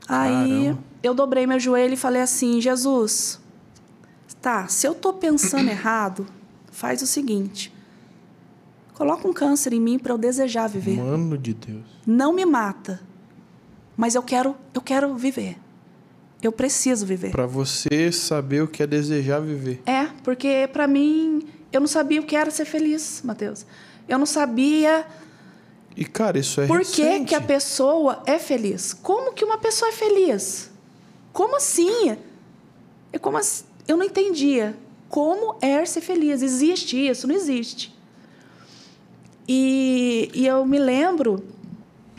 Aí Caramba. eu dobrei meu joelho e falei assim: Jesus, Tá, se eu tô pensando errado, faz o seguinte. Coloca um câncer em mim para eu desejar viver. Mano de Deus. Não me mata. Mas eu quero, eu quero viver. Eu preciso viver. Para você saber o que é desejar viver. É, porque para mim eu não sabia o que era ser feliz, Mateus. Eu não sabia E cara, isso é Por que, que a pessoa é feliz? Como que uma pessoa é feliz? Como assim? É como assim? Eu não entendia como é ser feliz. Existe isso? Não existe. E, e eu me lembro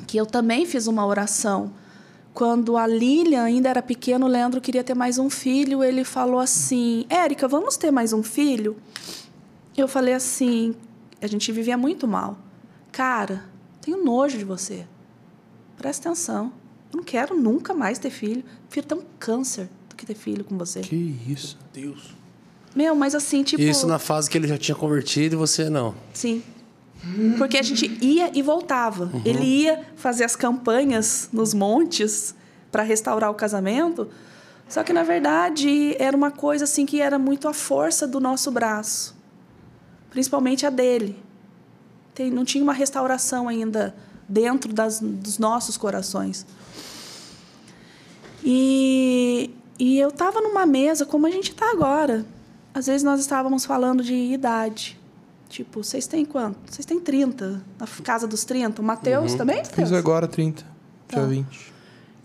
que eu também fiz uma oração. Quando a Lilian ainda era pequena, o Leandro queria ter mais um filho. Ele falou assim: Érica, vamos ter mais um filho? Eu falei assim: a gente vivia muito mal. Cara, tenho nojo de você. Presta atenção. Eu não quero nunca mais ter filho. Prefiro ter um câncer que ter filho com você. Que isso, Deus. Meu, mas assim, tipo. Isso na fase que ele já tinha convertido e você não. Sim. Porque a gente ia e voltava. Uhum. Ele ia fazer as campanhas nos montes para restaurar o casamento. Só que, na verdade, era uma coisa assim que era muito a força do nosso braço. Principalmente a dele. Tem, não tinha uma restauração ainda dentro das, dos nossos corações. E, e eu estava numa mesa como a gente está agora. Às vezes nós estávamos falando de idade. Tipo, vocês têm quanto? Vocês têm 30, na casa dos 30. O Matheus uhum. também? Fiz agora 30, dia tá. 20.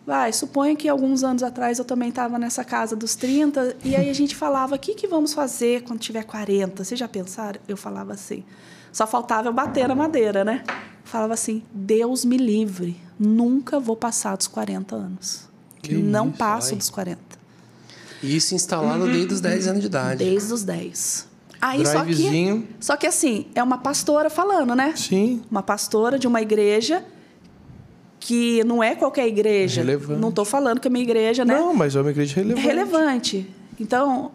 Vai, suponha que alguns anos atrás eu também estava nessa casa dos 30, e aí a gente falava: o que, que vamos fazer quando tiver 40? Vocês já pensaram? Eu falava assim. Só faltava eu bater na madeira, né? Falava assim: Deus me livre, nunca vou passar dos 40 anos. Que Não isso, passo dos 40. Isso instalado uhum. desde os 10 anos de idade. Desde os 10. Aí só que, só que assim, é uma pastora falando, né? Sim. Uma pastora de uma igreja que não é qualquer igreja. Relevante. Não estou falando que a minha igreja, né? Não, mas é uma igreja é relevante. relevante. Então,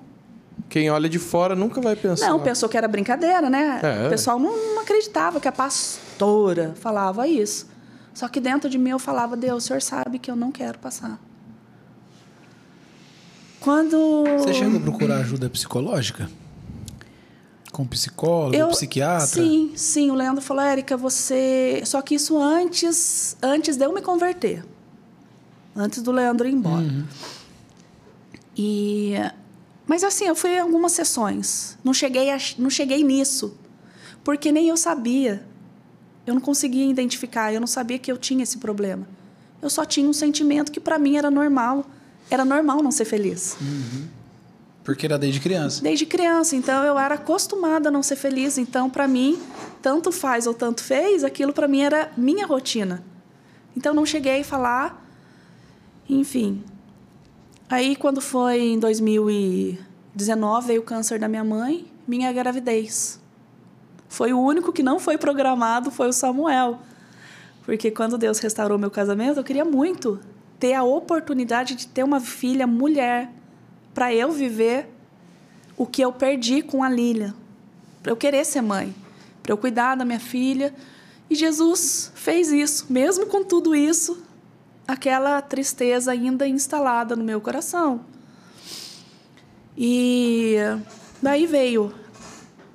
Quem olha de fora nunca vai pensar. não, pensou que era brincadeira, né? É. O pessoal não, não acreditava que a pastora falava isso. Só que dentro de mim eu falava, Deus, o senhor sabe que eu não quero passar. Quando. Você chega a procurar ajuda psicológica? Com psicólogo, eu, psiquiatra? Sim, sim. O Leandro falou, Érica, você. Só que isso antes, antes de eu me converter. Antes do Leandro ir embora. Uhum. E. Mas assim, eu fui em algumas sessões. Não cheguei, a, não cheguei nisso. Porque nem eu sabia. Eu não conseguia identificar. Eu não sabia que eu tinha esse problema. Eu só tinha um sentimento que para mim era normal. Era normal não ser feliz. Porque era desde criança. Desde criança, então eu era acostumada a não ser feliz. Então, para mim, tanto faz ou tanto fez, aquilo para mim era minha rotina. Então, não cheguei a falar. Enfim. Aí, quando foi em 2019, veio o câncer da minha mãe, minha gravidez. Foi o único que não foi programado, foi o Samuel. Porque quando Deus restaurou meu casamento, eu queria muito ter a oportunidade de ter uma filha mulher para eu viver o que eu perdi com a Lília. Para eu querer ser mãe, para eu cuidar da minha filha. E Jesus fez isso, mesmo com tudo isso, aquela tristeza ainda instalada no meu coração. E daí veio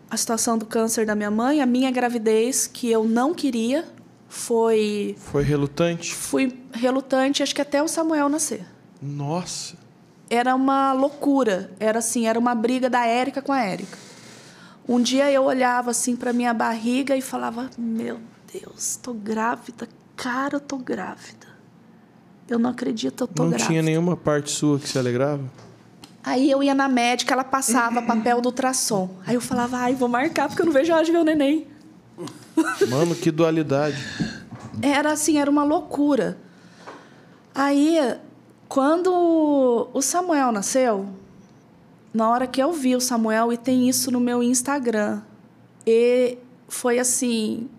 a situação do câncer da minha mãe, a minha gravidez, que eu não queria, foi. Foi relutante? Fui relutante, acho que até o Samuel nascer. Nossa. Era uma loucura. Era assim, era uma briga da Érica com a Érica. Um dia eu olhava assim para minha barriga e falava: Meu Deus, tô grávida. Cara, eu tô grávida. Eu não acredito, eu tô Não grávida. tinha nenhuma parte sua que se alegrava? Aí eu ia na médica, ela passava papel do ultrassom. Aí eu falava: Ai, vou marcar porque eu não vejo a hora de ver o neném. Mano, que dualidade. Era assim, era uma loucura. Aí, quando o Samuel nasceu, na hora que eu vi o Samuel, e tem isso no meu Instagram, e foi assim,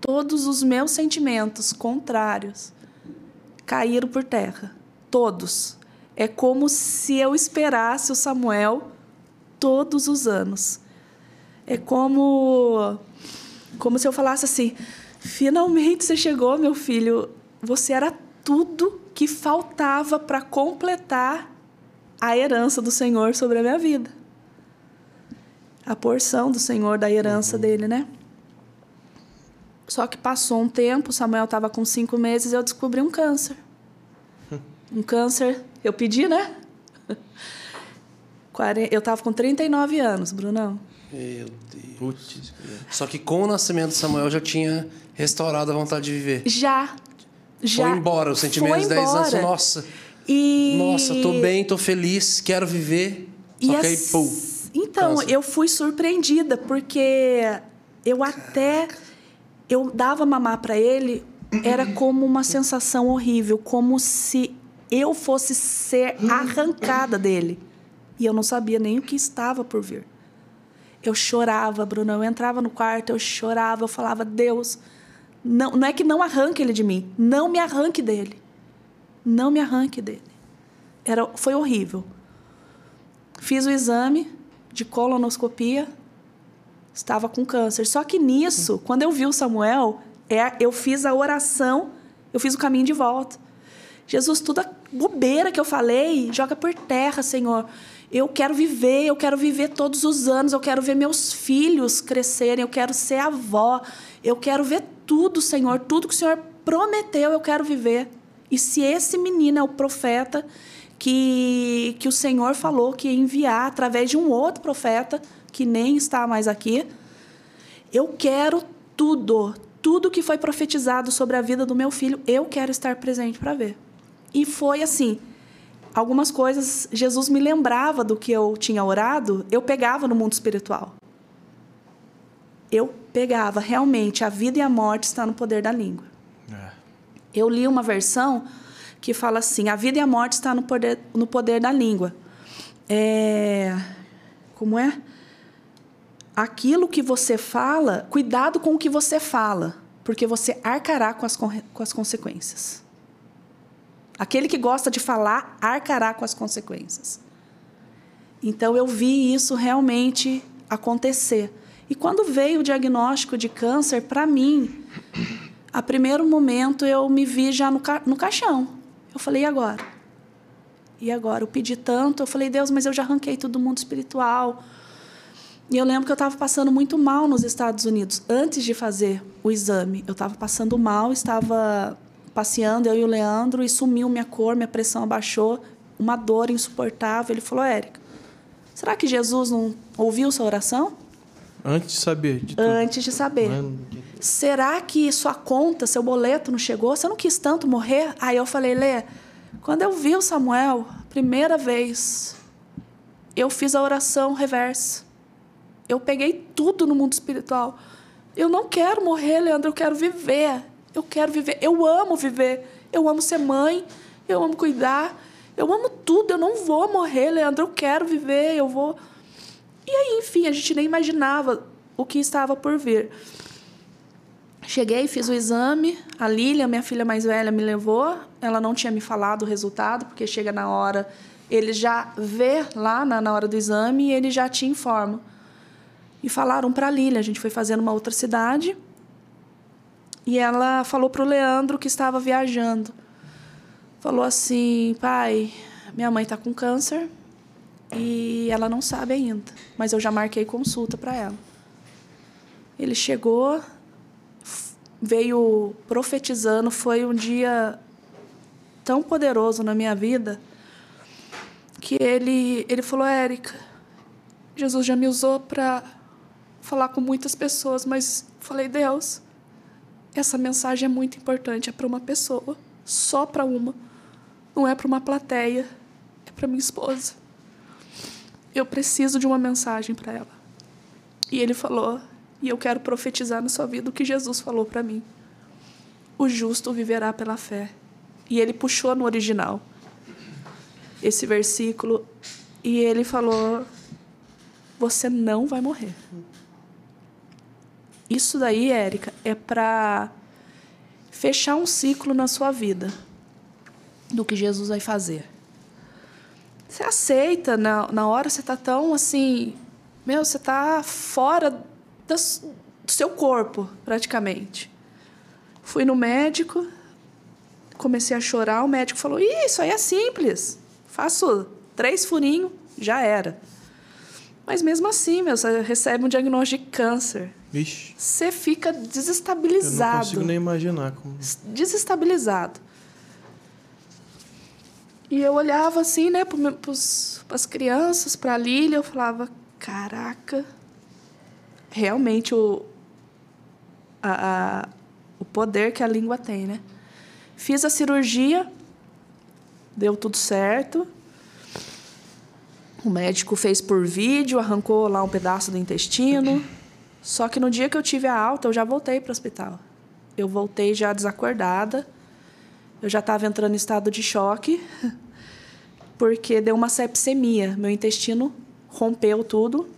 todos os meus sentimentos contrários caíram por terra. Todos. É como se eu esperasse o Samuel todos os anos. É como como se eu falasse assim: finalmente você chegou, meu filho. Você era tudo que faltava para completar a herança do Senhor sobre a minha vida. A porção do Senhor da herança dele, né? Só que passou um tempo, Samuel estava com cinco meses e eu descobri um câncer. Um câncer, eu pedi, né? Eu estava com 39 anos, Brunão. Meu Deus. Putz. Só que com o nascimento de Samuel já tinha restaurado a vontade de viver. Já. Já. Foi embora os sentimentos Foi 10 anos. Nossa, E... nossa, tô bem, tô feliz, quero viver. Só E que aí, as- pum. Então, eu fui surpreendida, porque eu até. Eu dava mamar para ele, era como uma sensação horrível, como se eu fosse ser arrancada dele. E eu não sabia nem o que estava por vir. Eu chorava, Bruno. Eu entrava no quarto, eu chorava, eu falava, Deus, não, não é que não arranque ele de mim, não me arranque dele. Não me arranque dele. Era, foi horrível. Fiz o exame de colonoscopia, estava com câncer. Só que nisso, quando eu vi o Samuel, é, eu fiz a oração, eu fiz o caminho de volta. Jesus, toda bobeira que eu falei, joga por terra, Senhor. Eu quero viver, eu quero viver todos os anos, eu quero ver meus filhos crescerem, eu quero ser avó, eu quero ver tudo, Senhor, tudo que o Senhor prometeu, eu quero viver. E se esse menino é o profeta que, que o Senhor falou que ia enviar através de um outro profeta, que nem está mais aqui, eu quero tudo, tudo que foi profetizado sobre a vida do meu filho, eu quero estar presente para ver. E foi assim, algumas coisas, Jesus me lembrava do que eu tinha orado, eu pegava no mundo espiritual. Eu pegava, realmente, a vida e a morte está no poder da língua. É. Eu li uma versão que fala assim: a vida e a morte está no poder, no poder da língua. É, como é? Aquilo que você fala, cuidado com o que você fala, porque você arcará com as, com as consequências. Aquele que gosta de falar arcará com as consequências. Então eu vi isso realmente acontecer. E quando veio o diagnóstico de câncer, para mim, a primeiro momento eu me vi já no, ca no caixão. Eu falei, e agora? E agora? Eu pedi tanto, eu falei, Deus, mas eu já arranquei todo mundo espiritual. E eu lembro que eu estava passando muito mal nos Estados Unidos. Antes de fazer o exame, eu estava passando mal, estava passeando, eu e o Leandro, e sumiu minha cor, minha pressão abaixou, uma dor insuportável. Ele falou, Érica, será que Jesus não ouviu sua oração? Antes de saber de tudo. Antes de saber. Mano, Será que sua conta, seu boleto não chegou? Você não quis tanto morrer? Aí eu falei, Lê, quando eu vi o Samuel, primeira vez, eu fiz a oração reversa. Eu peguei tudo no mundo espiritual. Eu não quero morrer, Leandro, eu quero viver. Eu quero viver. Eu amo viver. Eu amo ser mãe. Eu amo cuidar. Eu amo tudo. Eu não vou morrer, Leandro. Eu quero viver. Eu vou. E aí, enfim, a gente nem imaginava o que estava por vir. Cheguei, fiz o exame. A Lília, minha filha mais velha, me levou. Ela não tinha me falado o resultado, porque chega na hora, ele já vê lá na, na hora do exame e ele já te informa. E falaram para a Lília, a gente foi fazer numa outra cidade. E ela falou para o Leandro que estava viajando. Falou assim: pai, minha mãe está com câncer e ela não sabe ainda, mas eu já marquei consulta para ela. Ele chegou, veio profetizando, foi um dia tão poderoso na minha vida que ele ele falou: Érica, Jesus já me usou para falar com muitas pessoas, mas falei: Deus, essa mensagem é muito importante, é para uma pessoa, só para uma. Não é para uma plateia, é para minha esposa. Eu preciso de uma mensagem para ela. E ele falou: "E eu quero profetizar na sua vida o que Jesus falou para mim. O justo viverá pela fé." E ele puxou no original esse versículo e ele falou: "Você não vai morrer." Isso daí, Érica, é para fechar um ciclo na sua vida do que Jesus vai fazer. Você aceita, na, na hora você está tão assim. Meu, você está fora do seu corpo, praticamente. Fui no médico, comecei a chorar. O médico falou: Ih, isso aí é simples. Faço três furinhos, já era. Mas mesmo assim, meu, você recebe um diagnóstico de câncer. Vixe, Você fica eu não desestabilizado consigo nem imaginar como. desestabilizado. E eu olhava assim, né, para as crianças, para a Lília, eu falava: caraca, realmente o, a, a- o poder que a língua tem, né? Fiz a cirurgia, deu tudo certo. O médico fez por vídeo, arrancou lá um pedaço do intestino. Só que no dia que eu tive a alta, eu já voltei para o hospital. Eu voltei já desacordada. Eu já estava entrando em estado de choque, porque deu uma sepsemia. Meu intestino rompeu tudo.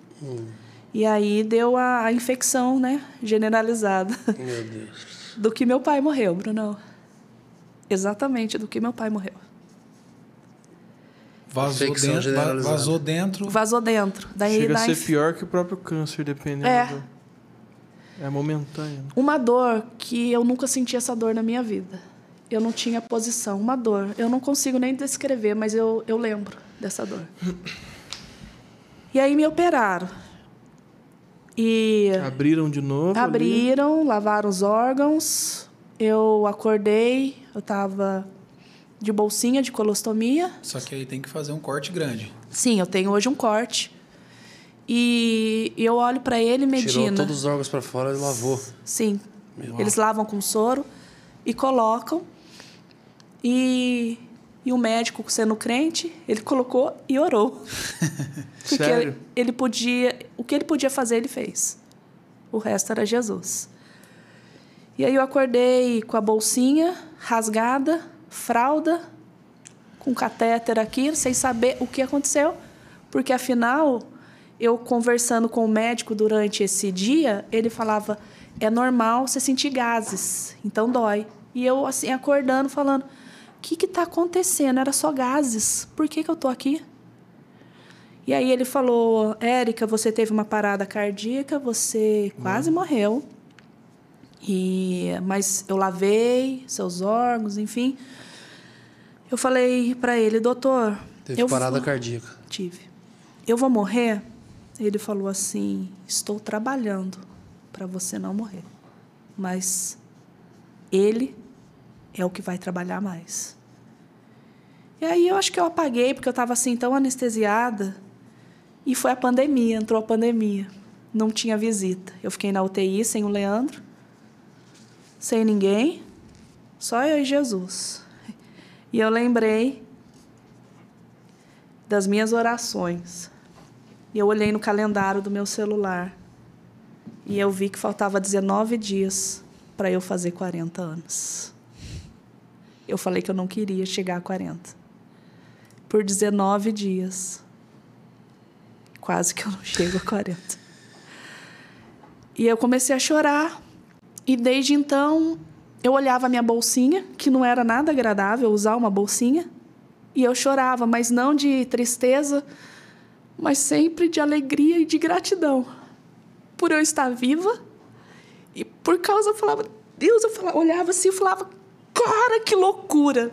E aí deu a, a infecção, né? Generalizada. Meu Deus. Do que meu pai morreu, Brunão. Exatamente do que meu pai morreu. Vazou dentro, vazou dentro. Vazou dentro. Daí Chega a ser inf- pior que o próprio câncer, dependendo. É. do- É momentâneo. Uma dor que eu nunca senti essa dor na minha vida. Eu não tinha posição, uma dor. Eu não consigo nem descrever, mas eu, eu lembro dessa dor. E aí me operaram. E Abriram de novo. ali. abriram, lavaram os órgãos. Eu acordei, eu estava de bolsinha de colostomia. Só que aí tem que fazer um corte grande. Sim, eu tenho hoje um corte. E eu olho para ele, Tirou Medina. todos os órgãos pra fora e lavou. Sim. Meu Eles lavam com soro e colocam. E, e o médico, sendo crente, ele colocou e orou. Porque Sério? Ele, ele podia. O que ele podia fazer, ele fez. O resto era Jesus. E aí eu acordei com a bolsinha rasgada, fralda, com catéter aqui, sem saber o que aconteceu. Porque afinal, eu conversando com o médico durante esse dia, ele falava: é normal você sentir gases, então dói. E eu, assim, acordando, falando: o que está acontecendo? Era só gases. Por que, que eu estou aqui? E aí ele falou: Érica, você teve uma parada cardíaca, você quase morreu. E, mas eu lavei seus órgãos, enfim. Eu falei para ele, doutor. Teve eu parada vou... cardíaca. Tive. Eu vou morrer? Ele falou assim: estou trabalhando para você não morrer. Mas ele é o que vai trabalhar mais. E aí eu acho que eu apaguei, porque eu estava assim tão anestesiada. E foi a pandemia, entrou a pandemia. Não tinha visita. Eu fiquei na UTI sem o Leandro, sem ninguém, só eu e Jesus. E eu lembrei das minhas orações. E eu olhei no calendário do meu celular. E eu vi que faltava 19 dias para eu fazer 40 anos. Eu falei que eu não queria chegar a 40. Por 19 dias. Quase que eu não chego a 40. E eu comecei a chorar. E desde então, eu olhava a minha bolsinha, que não era nada agradável usar uma bolsinha, e eu chorava, mas não de tristeza, mas sempre de alegria e de gratidão por eu estar viva. E por causa eu falava, Deus, eu falava, olhava assim e falava, cara, que loucura!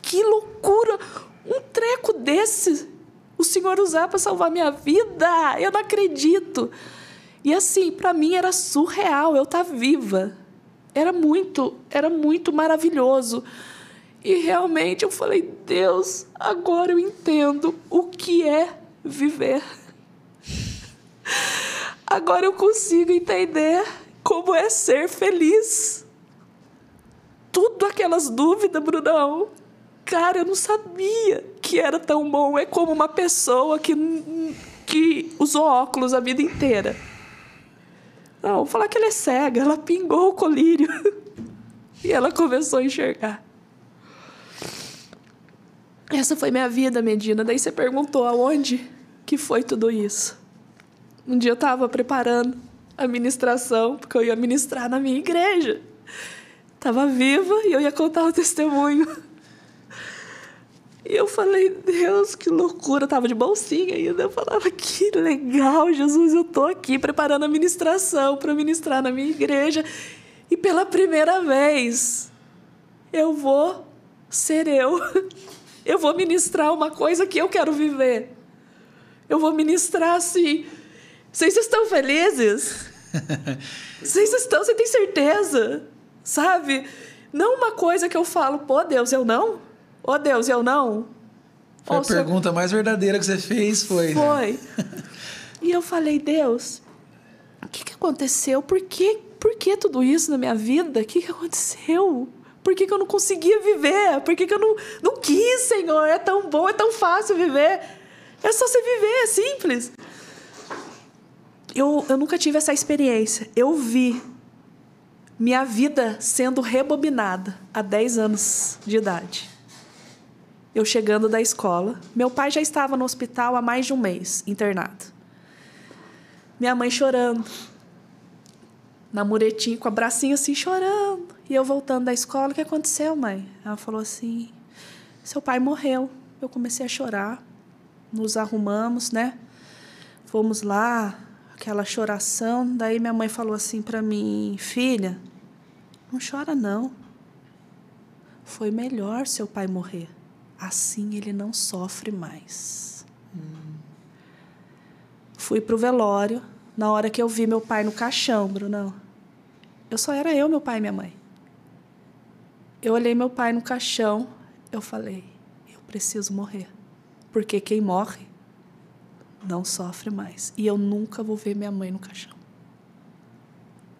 Que loucura! Um treco desse o Senhor usar para salvar minha vida. Eu não acredito. E assim, para mim era surreal eu estar tá viva. Era muito, era muito maravilhoso. E realmente eu falei, Deus, agora eu entendo o que é viver. Agora eu consigo entender como é ser feliz. Tudo aquelas dúvidas, Brunão. Cara, eu não sabia que era tão bom. É como uma pessoa que, que usou óculos a vida inteira. Não, vou falar que ela é cega. Ela pingou o colírio. e ela começou a enxergar. Essa foi minha vida, Medina. Daí você perguntou aonde que foi tudo isso. Um dia eu estava preparando a ministração, porque eu ia ministrar na minha igreja. Estava viva e eu ia contar o testemunho. E eu falei, Deus, que loucura. Eu tava de bolsinha ainda. Eu falava, que legal, Jesus, eu tô aqui preparando a ministração para ministrar na minha igreja. E pela primeira vez, eu vou ser eu. Eu vou ministrar uma coisa que eu quero viver. Eu vou ministrar assim. Vocês estão felizes? Vocês estão, você tem certeza? Sabe? Não uma coisa que eu falo, pô, Deus, eu não? Ô, Deus, eu não? Foi a pergunta mais verdadeira que você fez, foi. Né? Foi. Né? e eu falei, Deus, o que, que aconteceu? Por que, por que tudo isso na minha vida? O que, que aconteceu? Por que, que eu não conseguia viver? Por que, que eu não, não quis, Senhor? É tão bom, é tão fácil viver. É só você viver, é simples. Eu, eu nunca tive essa experiência. Eu vi minha vida sendo rebobinada há 10 anos de idade eu chegando da escola. Meu pai já estava no hospital há mais de um mês, internado. Minha mãe chorando. Na muretinha, com a bracinha assim, chorando. E eu voltando da escola, o que aconteceu, mãe? Ela falou assim: seu pai morreu. Eu comecei a chorar. Nos arrumamos, né? Fomos lá, aquela choração. Daí minha mãe falou assim para mim: filha, não chora não. Foi melhor seu pai morrer assim ele não sofre mais. Hum. Fui pro velório, na hora que eu vi meu pai no caixão, Brunão. Eu só era eu, meu pai e minha mãe. Eu olhei meu pai no caixão, eu falei: eu preciso morrer. Porque quem morre não sofre mais. E eu nunca vou ver minha mãe no caixão.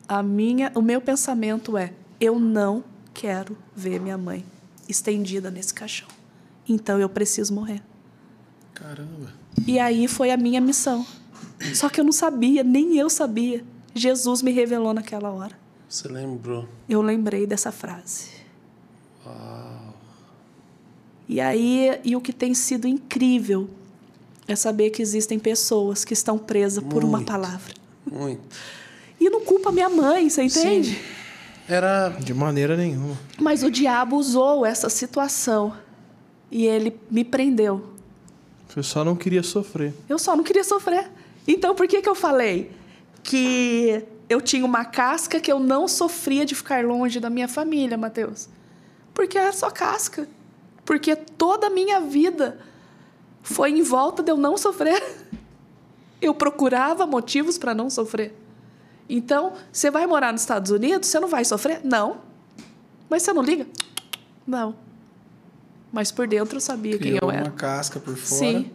A minha, o meu pensamento é: eu não quero ver minha mãe estendida nesse caixão. Então eu preciso morrer. Caramba. E aí foi a minha missão. Só que eu não sabia, nem eu sabia. Jesus me revelou naquela hora. Você lembrou? Eu lembrei dessa frase. Uau. E aí, e o que tem sido incrível é saber que existem pessoas que estão presas por uma palavra. Muito. E não culpa minha mãe, você entende? Era. De maneira nenhuma. Mas o diabo usou essa situação e ele me prendeu. Você só não queria sofrer. Eu só não queria sofrer. Então, por que, que eu falei que eu tinha uma casca que eu não sofria de ficar longe da minha família, Mateus? Porque era só casca. Porque toda a minha vida foi em volta de eu não sofrer. Eu procurava motivos para não sofrer. Então, você vai morar nos Estados Unidos, você não vai sofrer? Não. Mas você não liga? Não. Mas por dentro eu sabia quem Criou eu era. uma casca por fora. Sim.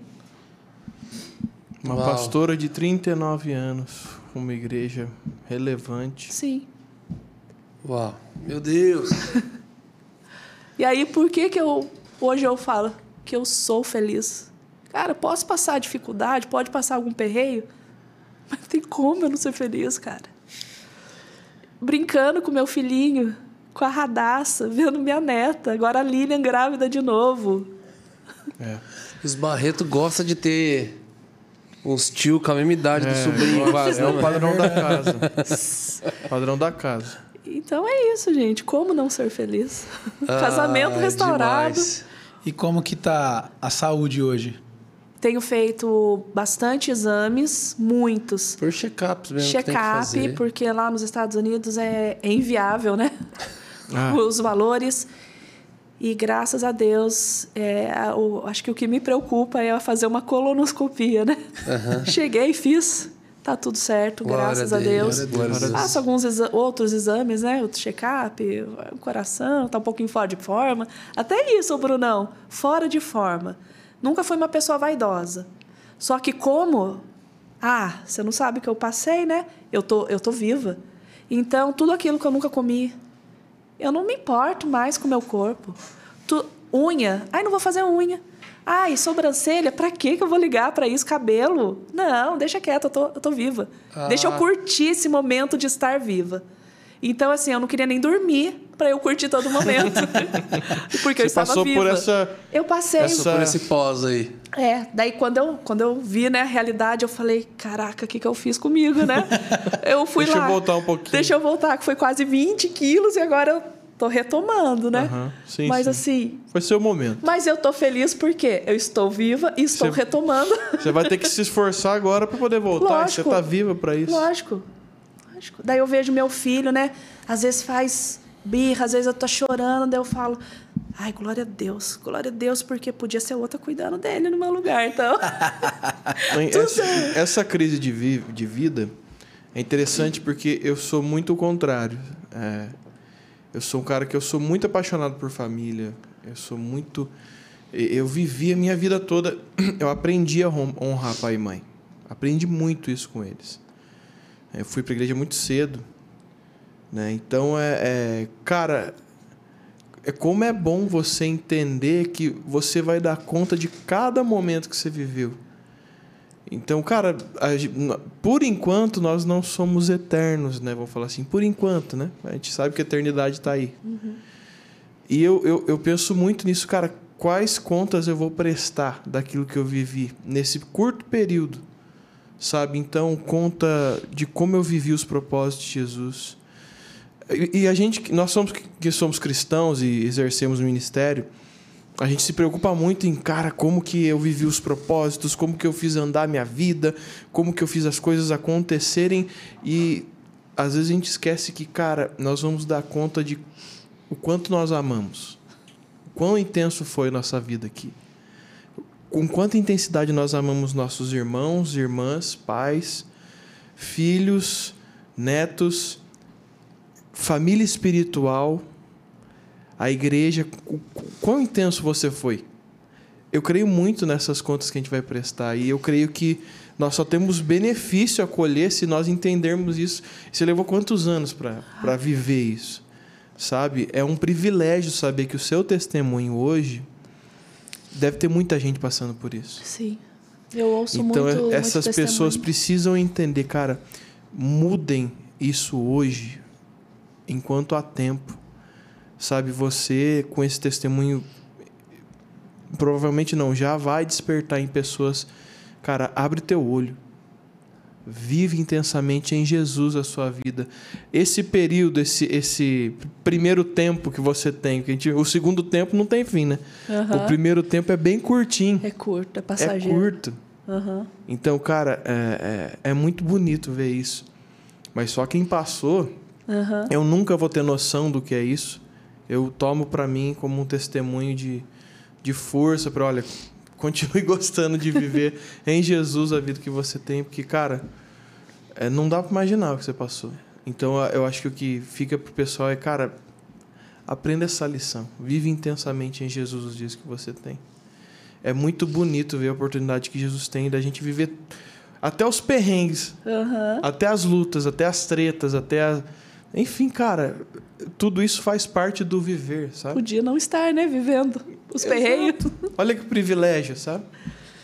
Uma Uau. pastora de 39 anos, uma igreja relevante. Sim. Uau. Meu Deus. E aí, por que que eu hoje eu falo que eu sou feliz? Cara, posso passar dificuldade, pode passar algum perreio, mas não tem como eu não ser feliz, cara. Brincando com meu filhinho, com a radaça, vendo minha neta, agora a Lilian grávida de novo. É. Os Barreto gosta de ter uns tio com a mesma idade do É, sobrinho, quase. É né, o mano? padrão da casa. padrão da casa. Então é isso, gente. Como não ser feliz? Casamento Ah, restaurado. demais. E como que tá a saúde hoje? Tenho feito bastante exames, muitos. Por check-ups mesmo. check-up, porque lá nos Estados Unidos é, é inviável, né? Ah. Os valores. E graças a Deus, é, a- o- acho que o que me preocupa é fazer uma colonoscopia, né? Cheguei, fiz, tá tudo certo, Glória graças a a Deus, Deus. Faço alguns exa- outros exames, né? O check-up, o coração, tá um pouquinho fora de forma. Até isso, Brunão, fora de forma. Nunca fui uma pessoa vaidosa. Só que como... Ah, você não sabe o que eu passei, né? Eu tô, eu tô viva. Então, tudo aquilo que eu nunca comi, eu não me importo mais com o meu corpo. Tu, unha. Ai, não vou fazer unha. Ai, sobrancelha. Pra que eu vou ligar pra isso? Cabelo? Não, deixa quieto, eu tô, eu tô viva. Deixa eu Ah. curtir esse momento de estar viva. Então, assim, eu não queria nem dormir pra eu curtir todo momento. Porque eu Você estava passou viva. por essa. Eu passei. essa- Por esse pós aí. É, daí quando eu, quando eu vi né, a realidade, eu falei, caraca, o que, que eu fiz comigo, né? Eu fui Deixa eu lá. voltar um pouquinho. Deixa eu voltar, que foi quase 20 quilos e agora eu tô retomando, né? Aham, sim, Mas sim. assim, Foi seu momento. mas eu tô feliz porque eu estou viva e estou Você- retomando. Você vai ter que se esforçar agora para poder voltar. Lógico. Você tá viva para isso. Lógico, lógico. Daí eu vejo meu filho, né? Às vezes faz birra, às vezes eu tô chorando, daí eu falo, ai, glória a Deus, glória a Deus, porque podia ser outra cuidando dele no meu lugar, então. Essa, essa crise de, vi- de vida é interessante porque eu sou muito o contrário. É, eu sou um cara que eu sou muito apaixonado por família. Eu sou muito. Eu vivi a minha vida toda. Eu aprendi a hon- honrar pai e mãe. Aprendi muito isso com eles. Eu fui para a igreja muito cedo. Né? Então, é, é. Cara, é como é bom você entender que você vai dar conta de cada momento que você viveu. Então, cara, a por enquanto nós não somos eternos, né? Vamos falar assim, por enquanto, né? A gente sabe que a eternidade está aí. E eu, eu, eu penso muito nisso, cara. Quais contas eu vou prestar daquilo que eu vivi nesse curto período? Sabe? Então, conta de como eu vivi os propósitos de Jesus. E, a gente, nós somos que somos cristãos e exercemos o ministério, a gente se preocupa muito em, cara, como que eu vivi os propósitos, como que eu fiz andar a minha vida, como que eu fiz as coisas acontecerem e às vezes a gente esquece que, cara, nós vamos dar conta de o quanto nós amamos. O quão intenso foi nossa vida aqui. Com quanta intensidade nós amamos nossos irmãos, irmãs, pais, filhos, netos, família espiritual, a igreja, quão intenso você foi. Eu creio muito nessas contas que a gente vai prestar e eu creio que nós só temos benefício a colher se nós entendermos isso. Você levou quantos anos para viver isso? Sabe? É um privilégio saber que o seu testemunho hoje deve ter muita gente passando por isso. Sim. Eu ouço Então, muito. muito essas pessoas testemunho. precisam entender, cara, mudem isso hoje, enquanto há tempo. Sabe, você com esse testemunho, provavelmente não, já vai despertar em pessoas, cara, abre teu olho. Vive intensamente em Jesus a sua vida. Esse período, esse, esse primeiro tempo que você tem, que gente, o segundo tempo não tem fim, né? Aham. O primeiro tempo é bem curtinho. É curto, é É passageiro. curto. Aham. Então, cara, é, é, é muito bonito ver isso. Mas só quem passou, Aham. eu nunca vou ter noção do que é isso. Eu tomo pra mim como um testemunho de, de força para, olha, continue gostando de viver em Jesus a vida que você tem, porque, cara, é, não dá pra imaginar o que você passou. Então, eu acho que o que fica pro pessoal é, cara, aprenda essa lição. Vive intensamente em Jesus os dias que você tem. É muito bonito ver a oportunidade que Jesus tem da gente viver até os perrengues, Aham. até as lutas, até as tretas, até a... Enfim, cara, tudo isso faz parte do viver, sabe? Podia não estar, né? Vivendo os Exato. perreios. Olha que privilégio, sabe?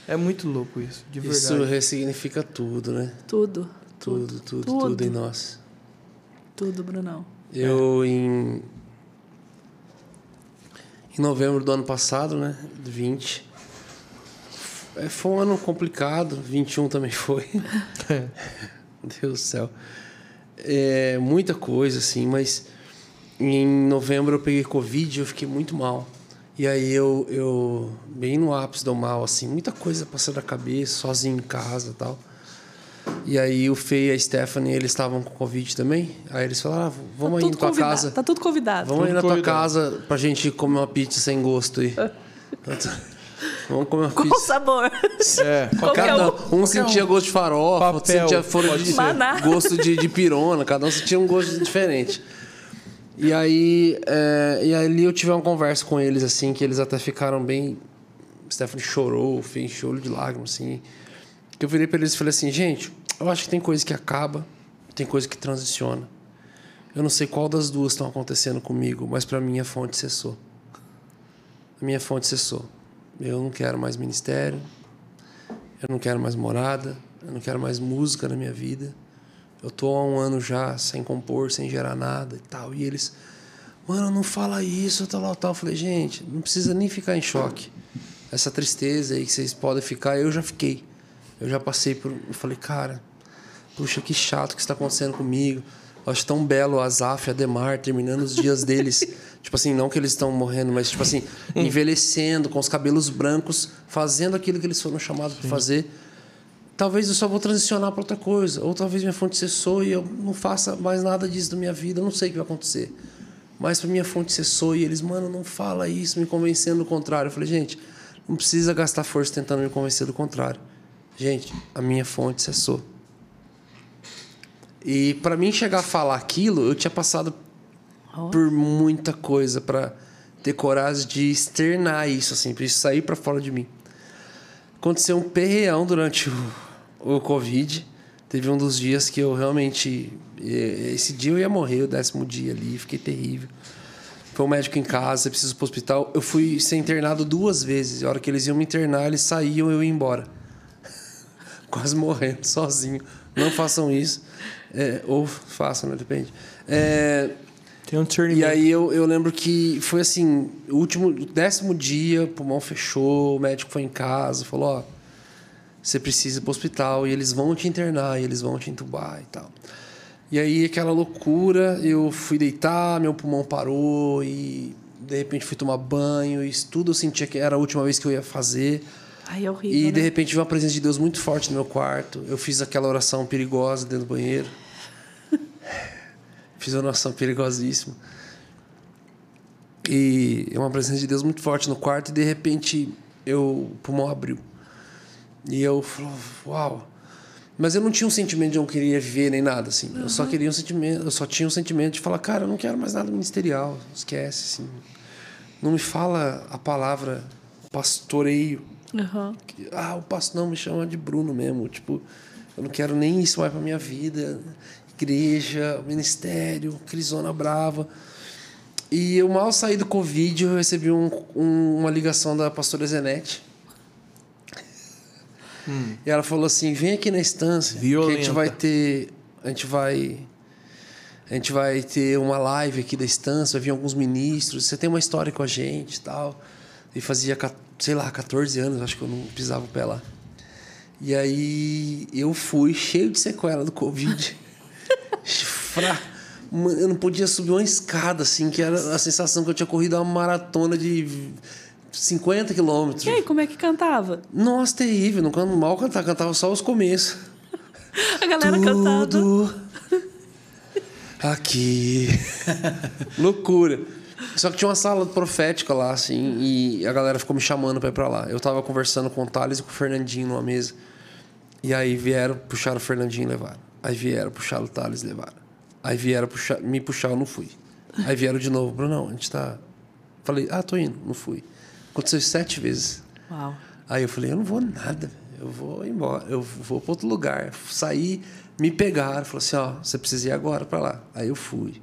É muito louco isso, de verdade. Isso ressignifica tudo, né? Tudo. Tudo, tudo, Tudo. tudo, em nós. Tudo, Brunão. Eu, em, em novembro do ano passado, né? 20. é, Foi um ano complicado, 21 também foi. Deus do céu. É, muita coisa, assim, mas em novembro eu peguei Covid e eu fiquei muito mal. E aí eu, eu, bem no ápice do mal, assim, muita coisa passando na cabeça, sozinho em casa e tal. E aí o Fê e a Stephanie, eles estavam com Covid também. Aí eles falaram, ah, vamos aí tudo na tua convidado, casa. Tá tudo convidado. Vamos aí Tudo na tua convidado. casa pra gente comer uma pizza sem gosto aí. Vamos comer uma Com pizza. sabor. É, Qualquer Cada um. um sentia gosto de farofa, outro sentia foro de gosto de, de pirona, cada um sentia um gosto diferente. E aí, é, e ali eu tive uma conversa com eles, assim, que eles até ficaram bem. Stephanie chorou, fez choro de lágrimas, assim. Que eu virei pra eles e falei assim, gente, eu acho que tem coisa que acaba, tem coisa que transiciona. Eu não sei qual das duas estão acontecendo comigo, mas para mim a fonte cessou. A minha fonte cessou. Eu não quero mais ministério, eu não quero mais morada, eu não quero mais música na minha vida. Eu tô há um ano já sem compor, sem gerar nada e tal. E eles, mano, não fala isso, tal, tal. Eu falei, gente, não precisa nem ficar em choque. Essa tristeza aí que vocês podem ficar, eu já fiquei. Eu já passei por. Eu falei, cara, puxa, que chato que está acontecendo comigo. Acho tão belo o Azaf e a Demar terminando os dias deles. tipo assim, não que eles estão morrendo, mas tipo assim, envelhecendo, com os cabelos brancos, fazendo aquilo que eles foram chamados para fazer. Talvez eu só vou transicionar para outra coisa. Ou talvez minha fonte cessou e eu não faça mais nada disso da minha vida. Eu não sei o que vai acontecer. Mas para minha fonte cessou e eles, mano, não fala isso, me convencendo do contrário. Eu falei, gente, não precisa gastar força tentando me convencer do contrário. Gente, a minha fonte cessou. E para mim chegar a falar aquilo, eu tinha passado por muita coisa para ter coragem de externar isso, assim, para isso sair para fora de mim. Aconteceu um perreão durante o, o Covid. Teve um dos dias que eu realmente. Esse dia eu ia morrer, o décimo dia ali, fiquei terrível. Foi um médico em casa, preciso ir pro hospital. Eu fui ser internado duas vezes. A hora que eles iam me internar, eles saíam eu ia embora. Quase morrendo, sozinho. Não façam isso. É, ou façam, né? Depende. É, Tem um discernimento. e aí eu, eu lembro que foi assim, o último, o décimo dia, o pulmão fechou, o médico foi em casa, falou, ó, você precisa ir pro hospital e eles vão te internar, e eles vão te entubar e tal. E aí aquela loucura, eu fui deitar, meu pulmão parou e de repente fui tomar banho, e isso tudo eu sentia que era a última vez que eu ia fazer. Ai, é horrível. E né? de repente veio uma presença de Deus muito forte no meu quarto. Eu fiz aquela oração perigosa dentro do banheiro. fiz uma oração perigosíssima. E é uma presença de Deus muito forte no quarto e de repente eu, o pulmão abriu. E eu falei, uau. Mas eu não tinha um sentimento de não queria viver nem nada assim. Eu só queria um sentimento, eu só tinha um sentimento de falar, cara, eu não quero mais nada ministerial, esquece assim. Não me fala a palavra pastoreio Aham. que, ah, o pastor não me chama de Bruno mesmo. Tipo, eu não quero nem isso mais pra minha vida. Igreja, ministério, crisona brava. E eu mal saí do Covid, eu recebi um- um- uma ligação da pastora Zenete. E ela falou assim: vem aqui na estância. Que a gente Violenta. vai ter. A gente vai. A gente vai ter uma live aqui da estância, vai vir alguns ministros. Você tem uma história com a gente e tal. E fazia, sei lá, 14 anos, acho que eu não pisava o pé lá. E aí eu fui cheio de sequela do Covid. Fra- Eu não podia subir uma escada, assim, que era a sensação que eu tinha corrido uma maratona de 50 quilômetros. E aí, como é que cantava? Nossa, terrível. Não canto mal cantar, cantava só os começos. A galera cantando. Tudo aqui. Loucura. Só que tinha uma sala profética lá, assim, e a galera ficou me chamando pra ir pra lá. Eu tava conversando com o Thales e com o Fernandinho numa mesa. E aí vieram, puxaram o Fernandinho e levaram. Aí vieram, puxaram o Thales e levaram. Aí vieram puxar, me puxar, eu não fui. Aí vieram de novo, Brunão, a gente tá. Falei, ah, tô indo, não fui. Aconteceu sete vezes. Uau. Aí eu falei, eu não vou nada, eu vou embora, eu vou para outro lugar. Saí, me pegaram, falou assim, ó, você precisa ir agora para lá. Aí eu fui.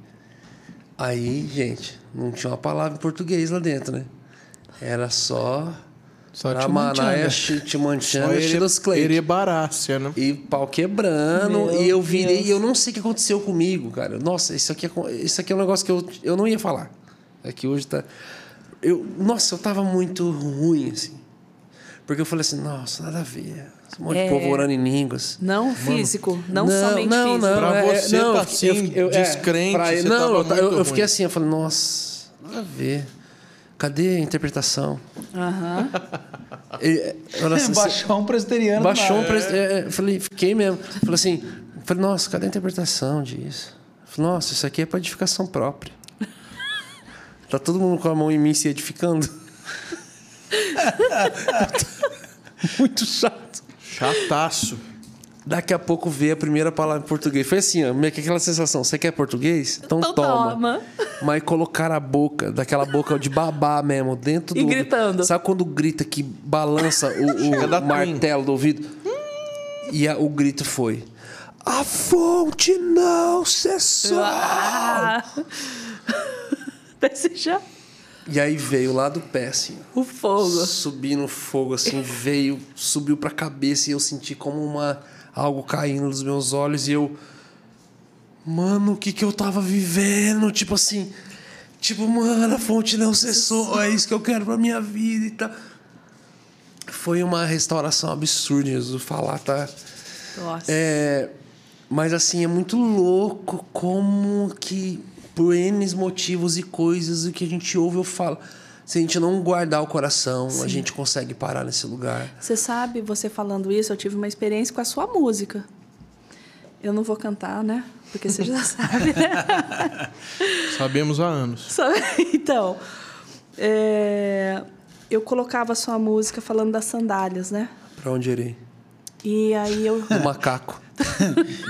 Aí, gente, não tinha uma palavra em português lá dentro, né? Era só Só Ramanaia, Chilos Clay. Erebarácia, né? E pau quebrando, Meu e eu virei, Deus. e eu não sei o que aconteceu comigo, cara. Nossa, isso aqui é, isso aqui é um negócio que eu, eu não ia falar. É que hoje tá. Eu, nossa, eu tava muito ruim, assim. Porque eu falei assim, nossa, nada a ver. Um monte É. de povo orando em línguas. Não físico, não, somente não, físico. Não, Pra é- você não, tá eu assim, eu- é, descrente, pra- você não, tava eu, eu- eu fiquei ruim. assim, eu falei, nossa, nada a ver. Cadê a interpretação? Aham. Eu, assim, Baixou um presbiteriano. Baixou um na- pres... é, é, falei, fiquei mesmo. Falei assim, falei, nossa, cadê a interpretação disso? Falei, nossa, isso aqui é para edificação própria. tá todo mundo com a mão em mim se edificando. Muito chato. Chataço. Daqui a pouco veio a primeira palavra em português. Foi assim, ó, meio que aquela sensação. Você quer português? Então, Então toma. toma. Mas colocar a boca, daquela boca de babá mesmo, dentro E do. gritando. Sabe quando grita que balança o, o martelo do ouvido? E a- o grito foi: A fonte não cessou. Ah. Desse já E aí veio lá do pé, assim. o fogo. Subi no fogo, assim, veio, subiu pra cabeça e eu senti como uma algo caindo dos meus olhos e eu. Mano, o que que eu tava vivendo? Tipo assim. Tipo, mano, a fonte não cessou, é isso que eu quero pra minha vida e tal. Foi uma restauração absurda, Jesus. Falar, tá? Nossa. É, mas assim, é muito louco como que, por N motivos e coisas, que a gente ouve eu falo. Se a gente não guardar o coração, a gente consegue parar nesse lugar. Você sabe, você falando isso, eu tive uma experiência com a sua música. Eu não vou cantar, né? Porque você já sabe, né? Sabemos há anos. Só- Então, é, eu colocava a sua música falando das sandálias, né? Pra onde irei? E aí eu, Do macaco.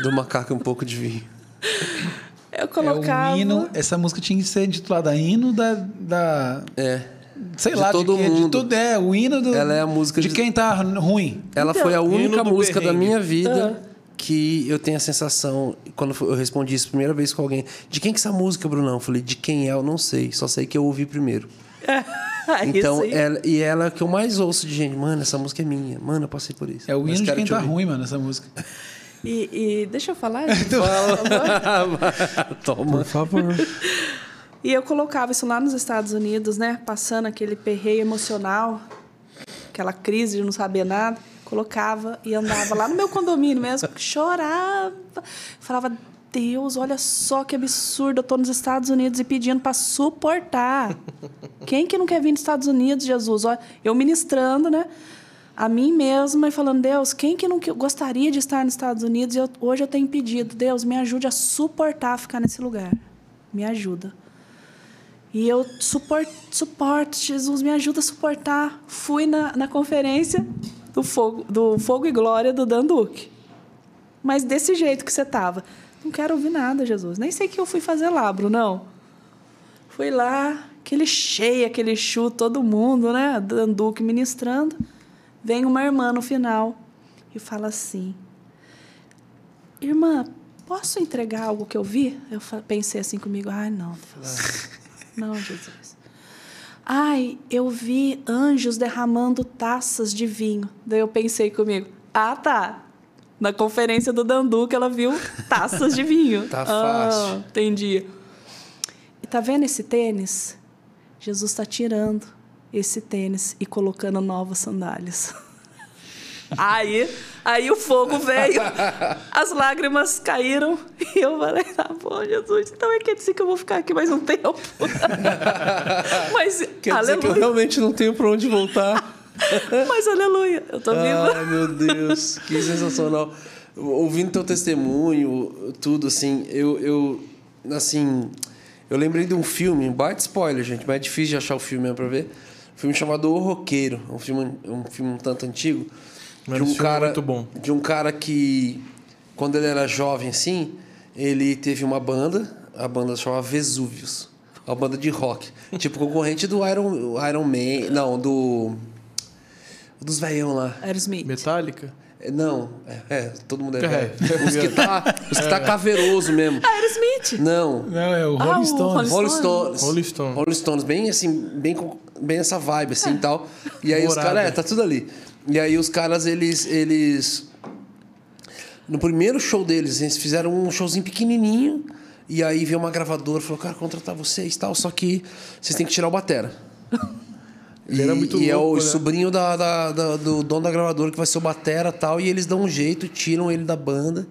Do macaco e um pouco de vinho. Eu É colocava. o hino, essa música tinha que ser intitulada hino da. da É. sei De lá, todo de, que- de mundo. tudo é o hino do, Ela é a música de, de- quem tá ruim. Ela Então, foi a única música da perrengue. minha vida que eu tenho a sensação, quando eu respondi isso a primeira vez com alguém, de quem que é essa música, Brunão? Eu falei, de quem é, eu não sei, só sei que eu ouvi primeiro. Então, ela, e ela é que eu mais ouço de gente, mano, essa música é minha, mano, eu passei por isso. É o hino de quem tá ouvir. ruim, mano, essa música. E, e deixa eu falar, gente, por favor. Toma. favor. E eu colocava isso lá nos Estados Unidos, né? Passando aquele perreio emocional, aquela crise de não saber nada. Colocava e andava lá no meu condomínio mesmo, chorava. Falava, Deus, olha só que absurdo, eu tô nos Estados Unidos e pedindo para suportar. Quem que não quer vir nos Estados Unidos, Jesus? Olha, eu ministrando, né? A mim mesma e falando, Deus, quem que não gostaria de estar nos Estados Unidos? Eu- hoje eu tenho pedido, Deus, me ajude a suportar ficar nesse lugar. Me ajuda. E eu suporto, suporto, Jesus, me ajuda a suportar. Fui na, na conferência do fogo, do fogo e Glória do Dan Duque. Mas desse jeito que você estava. Não quero ouvir nada, Jesus. Nem sei o que eu fui fazer lá, Brunão. Fui lá, aquele cheio, aquele chu, todo mundo, né? Dan Duque ministrando. Vem uma irmã no final e fala assim: Irmã, posso entregar algo que eu vi? Eu pensei assim comigo: ai, não, Deus. Não, Jesus. Ai, eu vi anjos derramando taças de vinho. Daí eu pensei comigo: ah, tá. Na conferência do Danduca, ela viu taças de vinho. Tá Ah, fácil. entendi. E tá vendo esse tênis? Jesus está tirando esse tênis e colocando novas sandálias. Aí, aí o fogo veio, as lágrimas caíram e eu falei, tá bom, Jesus, então é que assim que eu vou ficar aqui mais um tempo. Mas, Quer dizer que eu aleluia, realmente não tenho pra onde voltar. mas aleluia, eu tô viva. Ai, meu Deus, que sensacional. Ouvindo teu testemunho, tudo assim, eu, eu assim, eu lembrei de um filme, um baita spoiler, gente, mas é difícil de achar o filme mesmo pra ver. Um filme chamado O Roqueiro, um filme, um filme um tanto antigo, Mas de um é cara, muito bom. de um cara que quando ele era jovem assim, ele teve uma banda, a banda chamava Vesúvios, uma banda de rock, tipo concorrente do Iron, Iron Man, não, do dos velhão lá. Aerosmith. Metallica? É, Não, é, é, todo mundo é, É. velho. Os que tá, os que tá caveiroso mesmo. Aerosmith. Não. Não, é o Ah, Rolling o Stones. Rolling Stones. Stones. Rolling Stones. Rolling Stones, bem assim, bem, com- bem essa vibe assim e tal. E aí os Morada. caras, é, tá tudo ali. E aí os caras, eles, eles... No primeiro show deles, eles fizeram um showzinho pequenininho. E aí veio uma gravadora e falou, cara, contratar vocês e tal, só que vocês têm que tirar o batera. Ele era muito e é o louco, né? sobrinho da, da- da- do dono da gravadora que vai ser o Batera e tal. E eles dão um jeito, tiram ele da banda.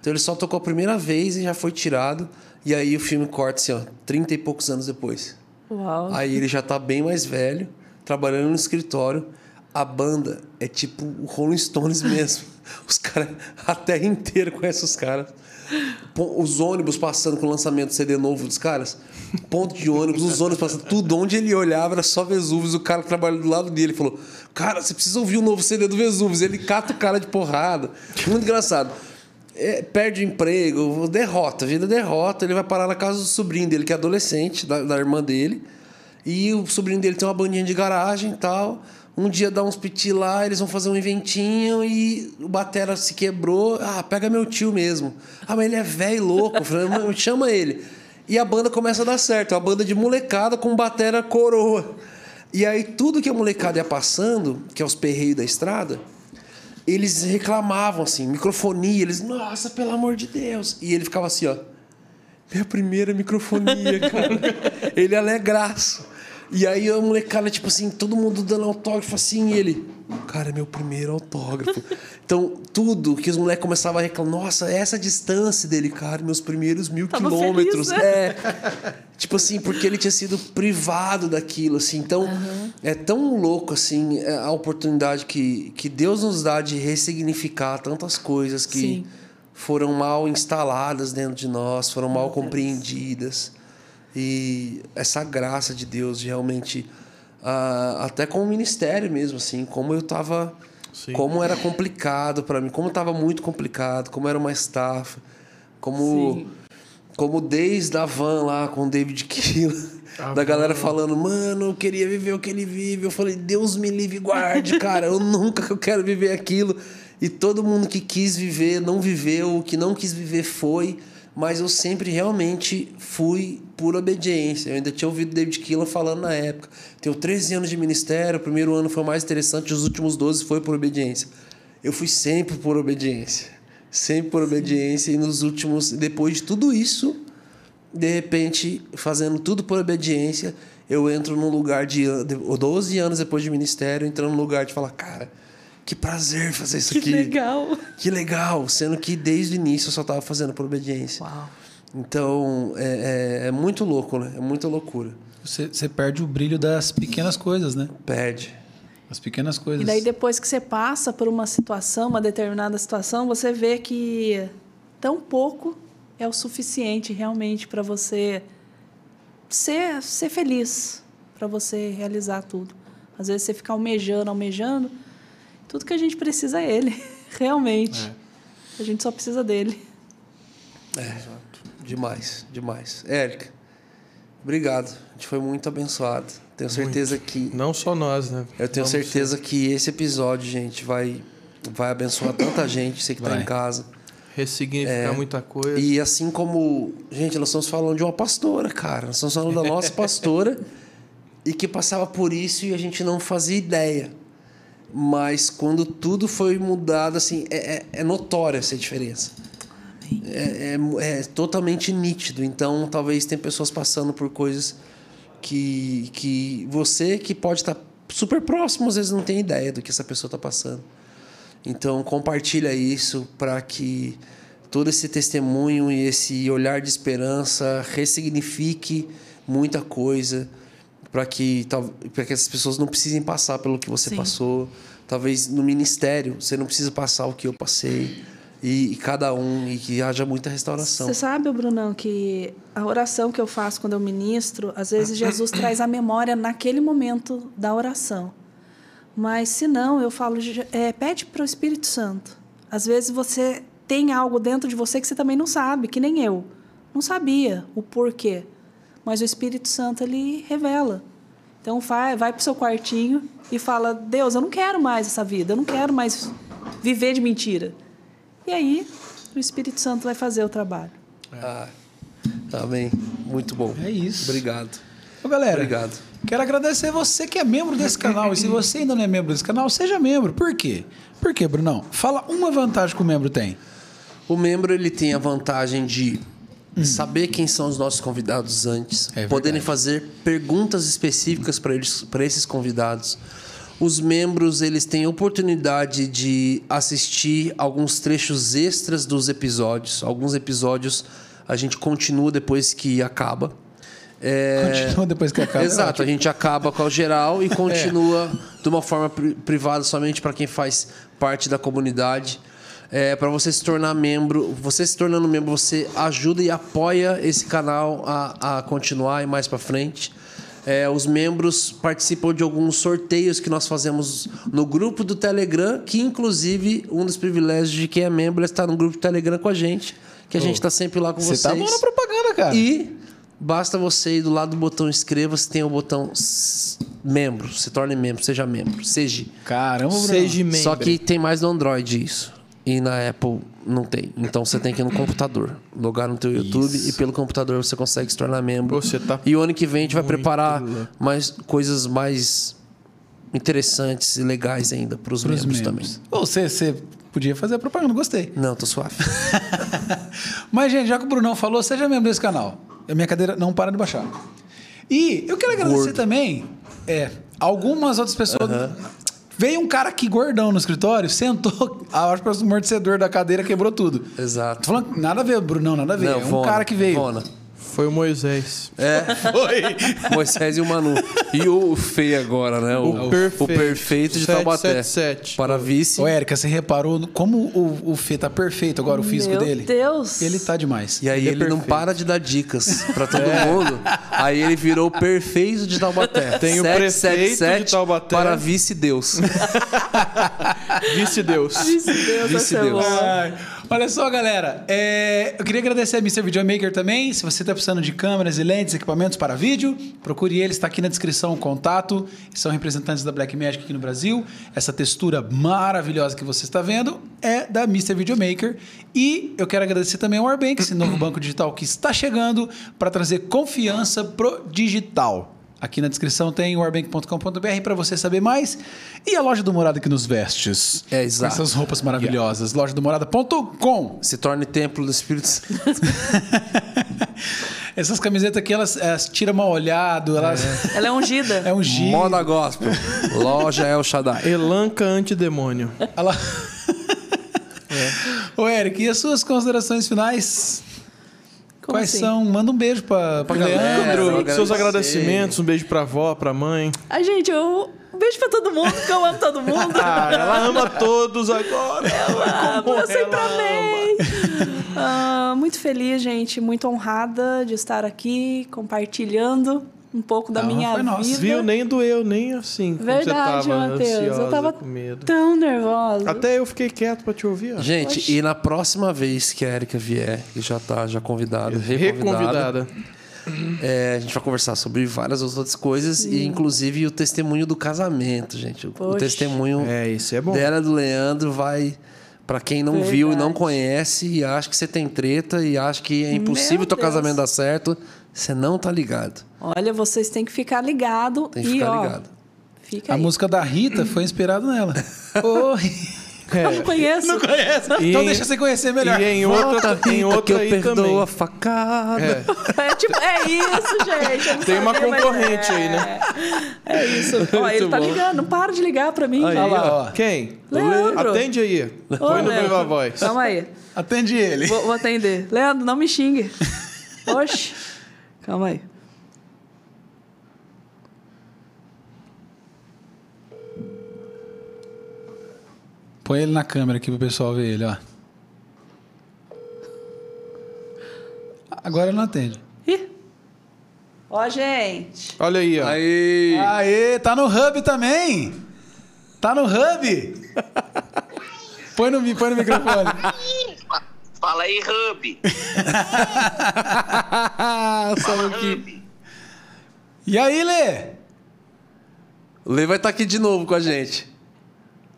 Então ele só tocou a primeira vez e já foi tirado. E aí o filme corta assim, ó, 30 e poucos anos depois. Uau. Aí ele já tá bem mais velho, trabalhando no escritório. A banda é tipo o Rolling Stones mesmo. Os caras, a terra inteira conhece os caras. Os ônibus passando com o lançamento do CD novo dos caras. Ponto de ônibus, os ônibus passando. Tudo onde ele olhava era só Vesúvios. O cara que trabalha do lado dele falou: Cara, você precisa ouvir o novo CD do Vesúvios. Ele cata o cara de porrada. Muito engraçado. É, perde o emprego, derrota, vida derrota. Ele vai parar na casa do sobrinho dele, que é adolescente, da, da irmã dele. E o sobrinho dele tem uma bandinha de garagem e tal. Um dia dá uns piti lá, eles vão fazer um eventinho e o batera se quebrou. Ah, pega meu tio mesmo. Ah, mas ele é velho louco. Eu falei, "Mano, chama ele. E a banda começa a dar certo. É uma banda de molecada com batera coroa. E aí tudo que a molecada ia passando, que é os perreios da estrada, eles reclamavam assim, microfonia, eles, nossa, pelo amor de Deus. E ele ficava assim, ó. Minha primeira microfonia, cara. ele é alegraço. E aí a molecada, tipo assim, todo mundo dando autógrafo assim, e ele, cara, é meu primeiro autógrafo. Então, tudo que os moleques começavam a reclamar, nossa, essa distância dele, cara, meus primeiros mil Tava quilômetros. feliz, né? É. Tipo assim, porque ele tinha sido privado daquilo, assim. Então, é tão louco, assim, é, a oportunidade que, que Deus nos dá de ressignificar tantas coisas que Sim. foram mal instaladas dentro de nós, foram mal Meu Deus. E essa graça de Deus de realmente, ah, até com o ministério mesmo, assim, como eu tava. Sim. Como era complicado para mim, como tava muito complicado, como era uma estafa, como Sim. como desde a van lá com o David Keelan, A da galera falando, mano, eu queria viver o que ele vive. Eu falei, Deus me livre e guarde, cara, eu nunca que eu quero viver aquilo. E todo mundo que quis viver não viveu, o que não quis viver foi, mas eu sempre realmente fui por obediência. Eu ainda tinha ouvido David Keelan falando na época. Tenho 13 anos de ministério, o primeiro ano foi o mais interessante, os últimos 12 foi por obediência. Eu fui sempre por obediência. Sempre por obediência e nos últimos, depois de tudo isso, de repente, fazendo tudo por obediência, eu entro num lugar de an- de- 12 anos depois de ministério, entrando num lugar de falar, cara, que prazer fazer isso Que aqui. legal. Que legal, sendo que desde o início eu só estava fazendo por obediência. Uau. Então, é, é, é muito louco, né? É muita loucura. Você, você perde o brilho das pequenas coisas, né? Perde. As pequenas coisas. E daí depois que você passa por uma situação, uma determinada situação, você vê que tão pouco é o suficiente realmente para você ser, ser feliz, para você realizar tudo. Às vezes você fica almejando, almejando, tudo que a gente precisa é ele, realmente. A gente só precisa dele. É, demais, demais. Érica, obrigado. A gente foi muito abençoado. Tenho certeza que Não só nós, né? Eu tenho Vamos certeza que esse episódio, gente, vai, vai abençoar tanta gente, você que está em casa. Ressignificar muita coisa. E assim como. Gente, nós estamos falando de uma pastora, cara. Nós estamos falando da nossa pastora e que passava por isso e a gente não fazia ideia. Mas quando tudo foi mudado, assim, é, é, é notória essa diferença. É, é, é totalmente nítido. Então, talvez tem pessoas passando por coisas que, que você que pode estar super próximo, às vezes não tem ideia do que essa pessoa está passando. Então compartilha isso para que todo esse testemunho e esse olhar de esperança ressignifique muita coisa para que para que essas pessoas não precisem passar pelo que você Sim. passou. Talvez no ministério você não precisa passar o que eu passei. E, e cada um, e que haja muita restauração. Você sabe, Brunão, que a oração que eu faço quando eu ministro, às vezes Jesus traz a memória naquele momento da oração. Mas se não, eu falo, "Je- é, pede para o Espírito Santo. Às vezes você tem algo dentro de você que você também não sabe, que nem eu. Não sabia o porquê. Mas o Espírito Santo, ele revela. Então vai, vai para o seu quartinho e fala, Deus, eu não quero mais essa vida, eu não quero mais viver de mentira. E aí, o Espírito Santo vai fazer o trabalho. Ah, amém. Muito bom. É isso. Obrigado. Ô, galera, Obrigado. quero agradecer você que é membro desse canal. E se você ainda não é membro desse canal, seja membro. Por quê? Por quê, Brunão? Fala uma vantagem que o membro tem. O membro ele tem a vantagem de saber quem são os nossos convidados antes, É poderem fazer perguntas específicas para eles, para esses convidados. Os membros eles têm oportunidade de assistir alguns trechos extras dos episódios. Alguns episódios a gente continua depois que acaba. É, Continua depois que acaba. Exato, a gente acaba com o geral e continua de uma forma pri- privada somente para quem faz parte da comunidade. É, para você se tornar membro, você se tornando membro, você ajuda e apoia esse canal a, a continuar e mais para frente. É, os membros participam de alguns sorteios que nós fazemos no grupo do Telegram, que inclusive um dos privilégios de quem é membro é estar no grupo do Telegram com a gente, que a gente está sempre lá com Você vocês. tá bom na propaganda, cara. E basta você ir do lado do botão inscreva-se, tem o botão membro, se torne membro, seja membro, seja. Caramba. Seja membro. Só que tem mais no Android isso. E na Apple não tem. Então você tem que ir no computador, logar no teu YouTube Isso. e pelo computador você consegue se tornar membro. Você tá E o ano que vem a gente vai preparar louco. mais coisas mais interessantes e legais ainda para os Pros membros, membros. também. Ô, Você, você podia fazer a propaganda, gostei. Não, tô suave. Mas, gente, já que o Brunão falou, seja membro desse canal. A minha cadeira não para de baixar. E eu quero agradecer Gordo. também é, algumas outras pessoas. Veio um cara aqui gordão no escritório, sentou, a hora o amortecedor da cadeira quebrou tudo. Tô Exato. falando, nada a ver, Brunão, nada a ver. Não, é um Vona, cara que veio. Vona. Foi o Moisés. É. Foi. Moisés e o Manu. E o feio agora, né? O, O perfeito. o perfeito de Taubaté. 777. Para vice. Ô, Érica, você reparou como o, o Fê tá perfeito agora, o físico Meu dele? Deus. Ele tá demais. E aí Ele é ele, não perfeito. para de dar dicas pra todo mundo. Aí ele virou o perfeito de Taubaté. Tem o prefeito de Taubaté. Para vice-deus. Disse Deus. Disse Olha só, galera. é, eu queria agradecer a Mr. Videomaker também. Se você está precisando de câmeras e lentes, equipamentos para vídeo, procure eles. Está aqui na descrição o contato. São representantes da Blackmagic aqui no Brasil. Essa textura maravilhosa que você está vendo é da Mr. Videomaker. E eu quero agradecer também ao Warbank, esse novo banco digital que está chegando para trazer confiança pro digital. Aqui na descrição tem o warbank.com.br para você saber mais. E a loja do Morada que nos vestes. É, exato. Com essas roupas maravilhosas. Loja do Morada.com. Se torne templo do Espírito Santo. Essas camisetas aqui, elas, elas tiram mal olhado, elas. Ela é ungida. É giro. Moda Gospel. Loja El Shaddai. Elanca antidemônio. Ela... Ô, Eric, e as suas considerações finais? Como Quais assim? são? Manda um beijo pra, pro galera. Leandro. É, Seus agradecimentos, um beijo pra avó, pra mãe. Ai, gente, eu. Um beijo pra todo mundo, porque eu amo todo mundo. Ah, ela ama todos agora. Ah, Como eu sempre amei. Ah, muito feliz, gente. Muito honrada de estar aqui compartilhando um pouco da honra minha foi nossa. vida. Viu? Nem doeu, nem assim. Verdade, você tava Matheus. ansiosa, Eu tava com medo. tão nervosa. Até eu fiquei quieto pra te ouvir. ó. Gente, Oxi. e na próxima vez que a Erika vier, que já tá já convidada, reconvidada, Reconvidada. é, a gente vai conversar sobre várias outras coisas e inclusive o testemunho do casamento, gente. O- O Poxa. testemunho É, isso é bom. dela e do Leandro vai Pra quem não viu e não Verdade. conhece e acha que você tem treta e acha que é impossível Meu teu casamento dar certo, você não tá ligado. Olha, vocês têm que ficar ligado Tem que e ficar ó, ligado. Fica A aí. música da Rita foi inspirada nela. Oi. Eu não conheço. Não conhece? E então deixa você conhecer melhor. E em Volta, outra, Rita, em que outra eu aí perdoo também. a facada. É. É, tipo, é isso, gente. Tem uma mas concorrente é. aí, né? É isso. Ó, ele tá bom. ligando, não para de ligar pra mim. Aí, ó. Quem? Leandro. Atende aí. Ô, Põe no. Viva Voz. Calma aí. Atende ele. Vou, vou atender. Leandro, não me xingue. Oxe. Calma aí. Põe ele na câmera aqui pro pessoal ver ele, ó. Agora não atende. Ih. Ó, gente. Olha aí, ó. Aí. Aê, tá no hub também. Tá no hub. põe no, põe no microfone. Fala aí, Hub. Fala, que... Hub. E aí, Lê? O Lê vai estar aqui de novo com a gente.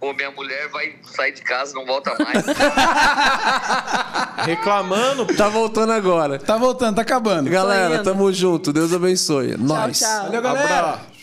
Pô, minha mulher vai sair de casa, não volta mais. Reclamando. Tá voltando agora. Tá voltando, tá acabando. Galera, tamo junto. Deus abençoe. Nós. tchau. Valeu, galera. Abraço.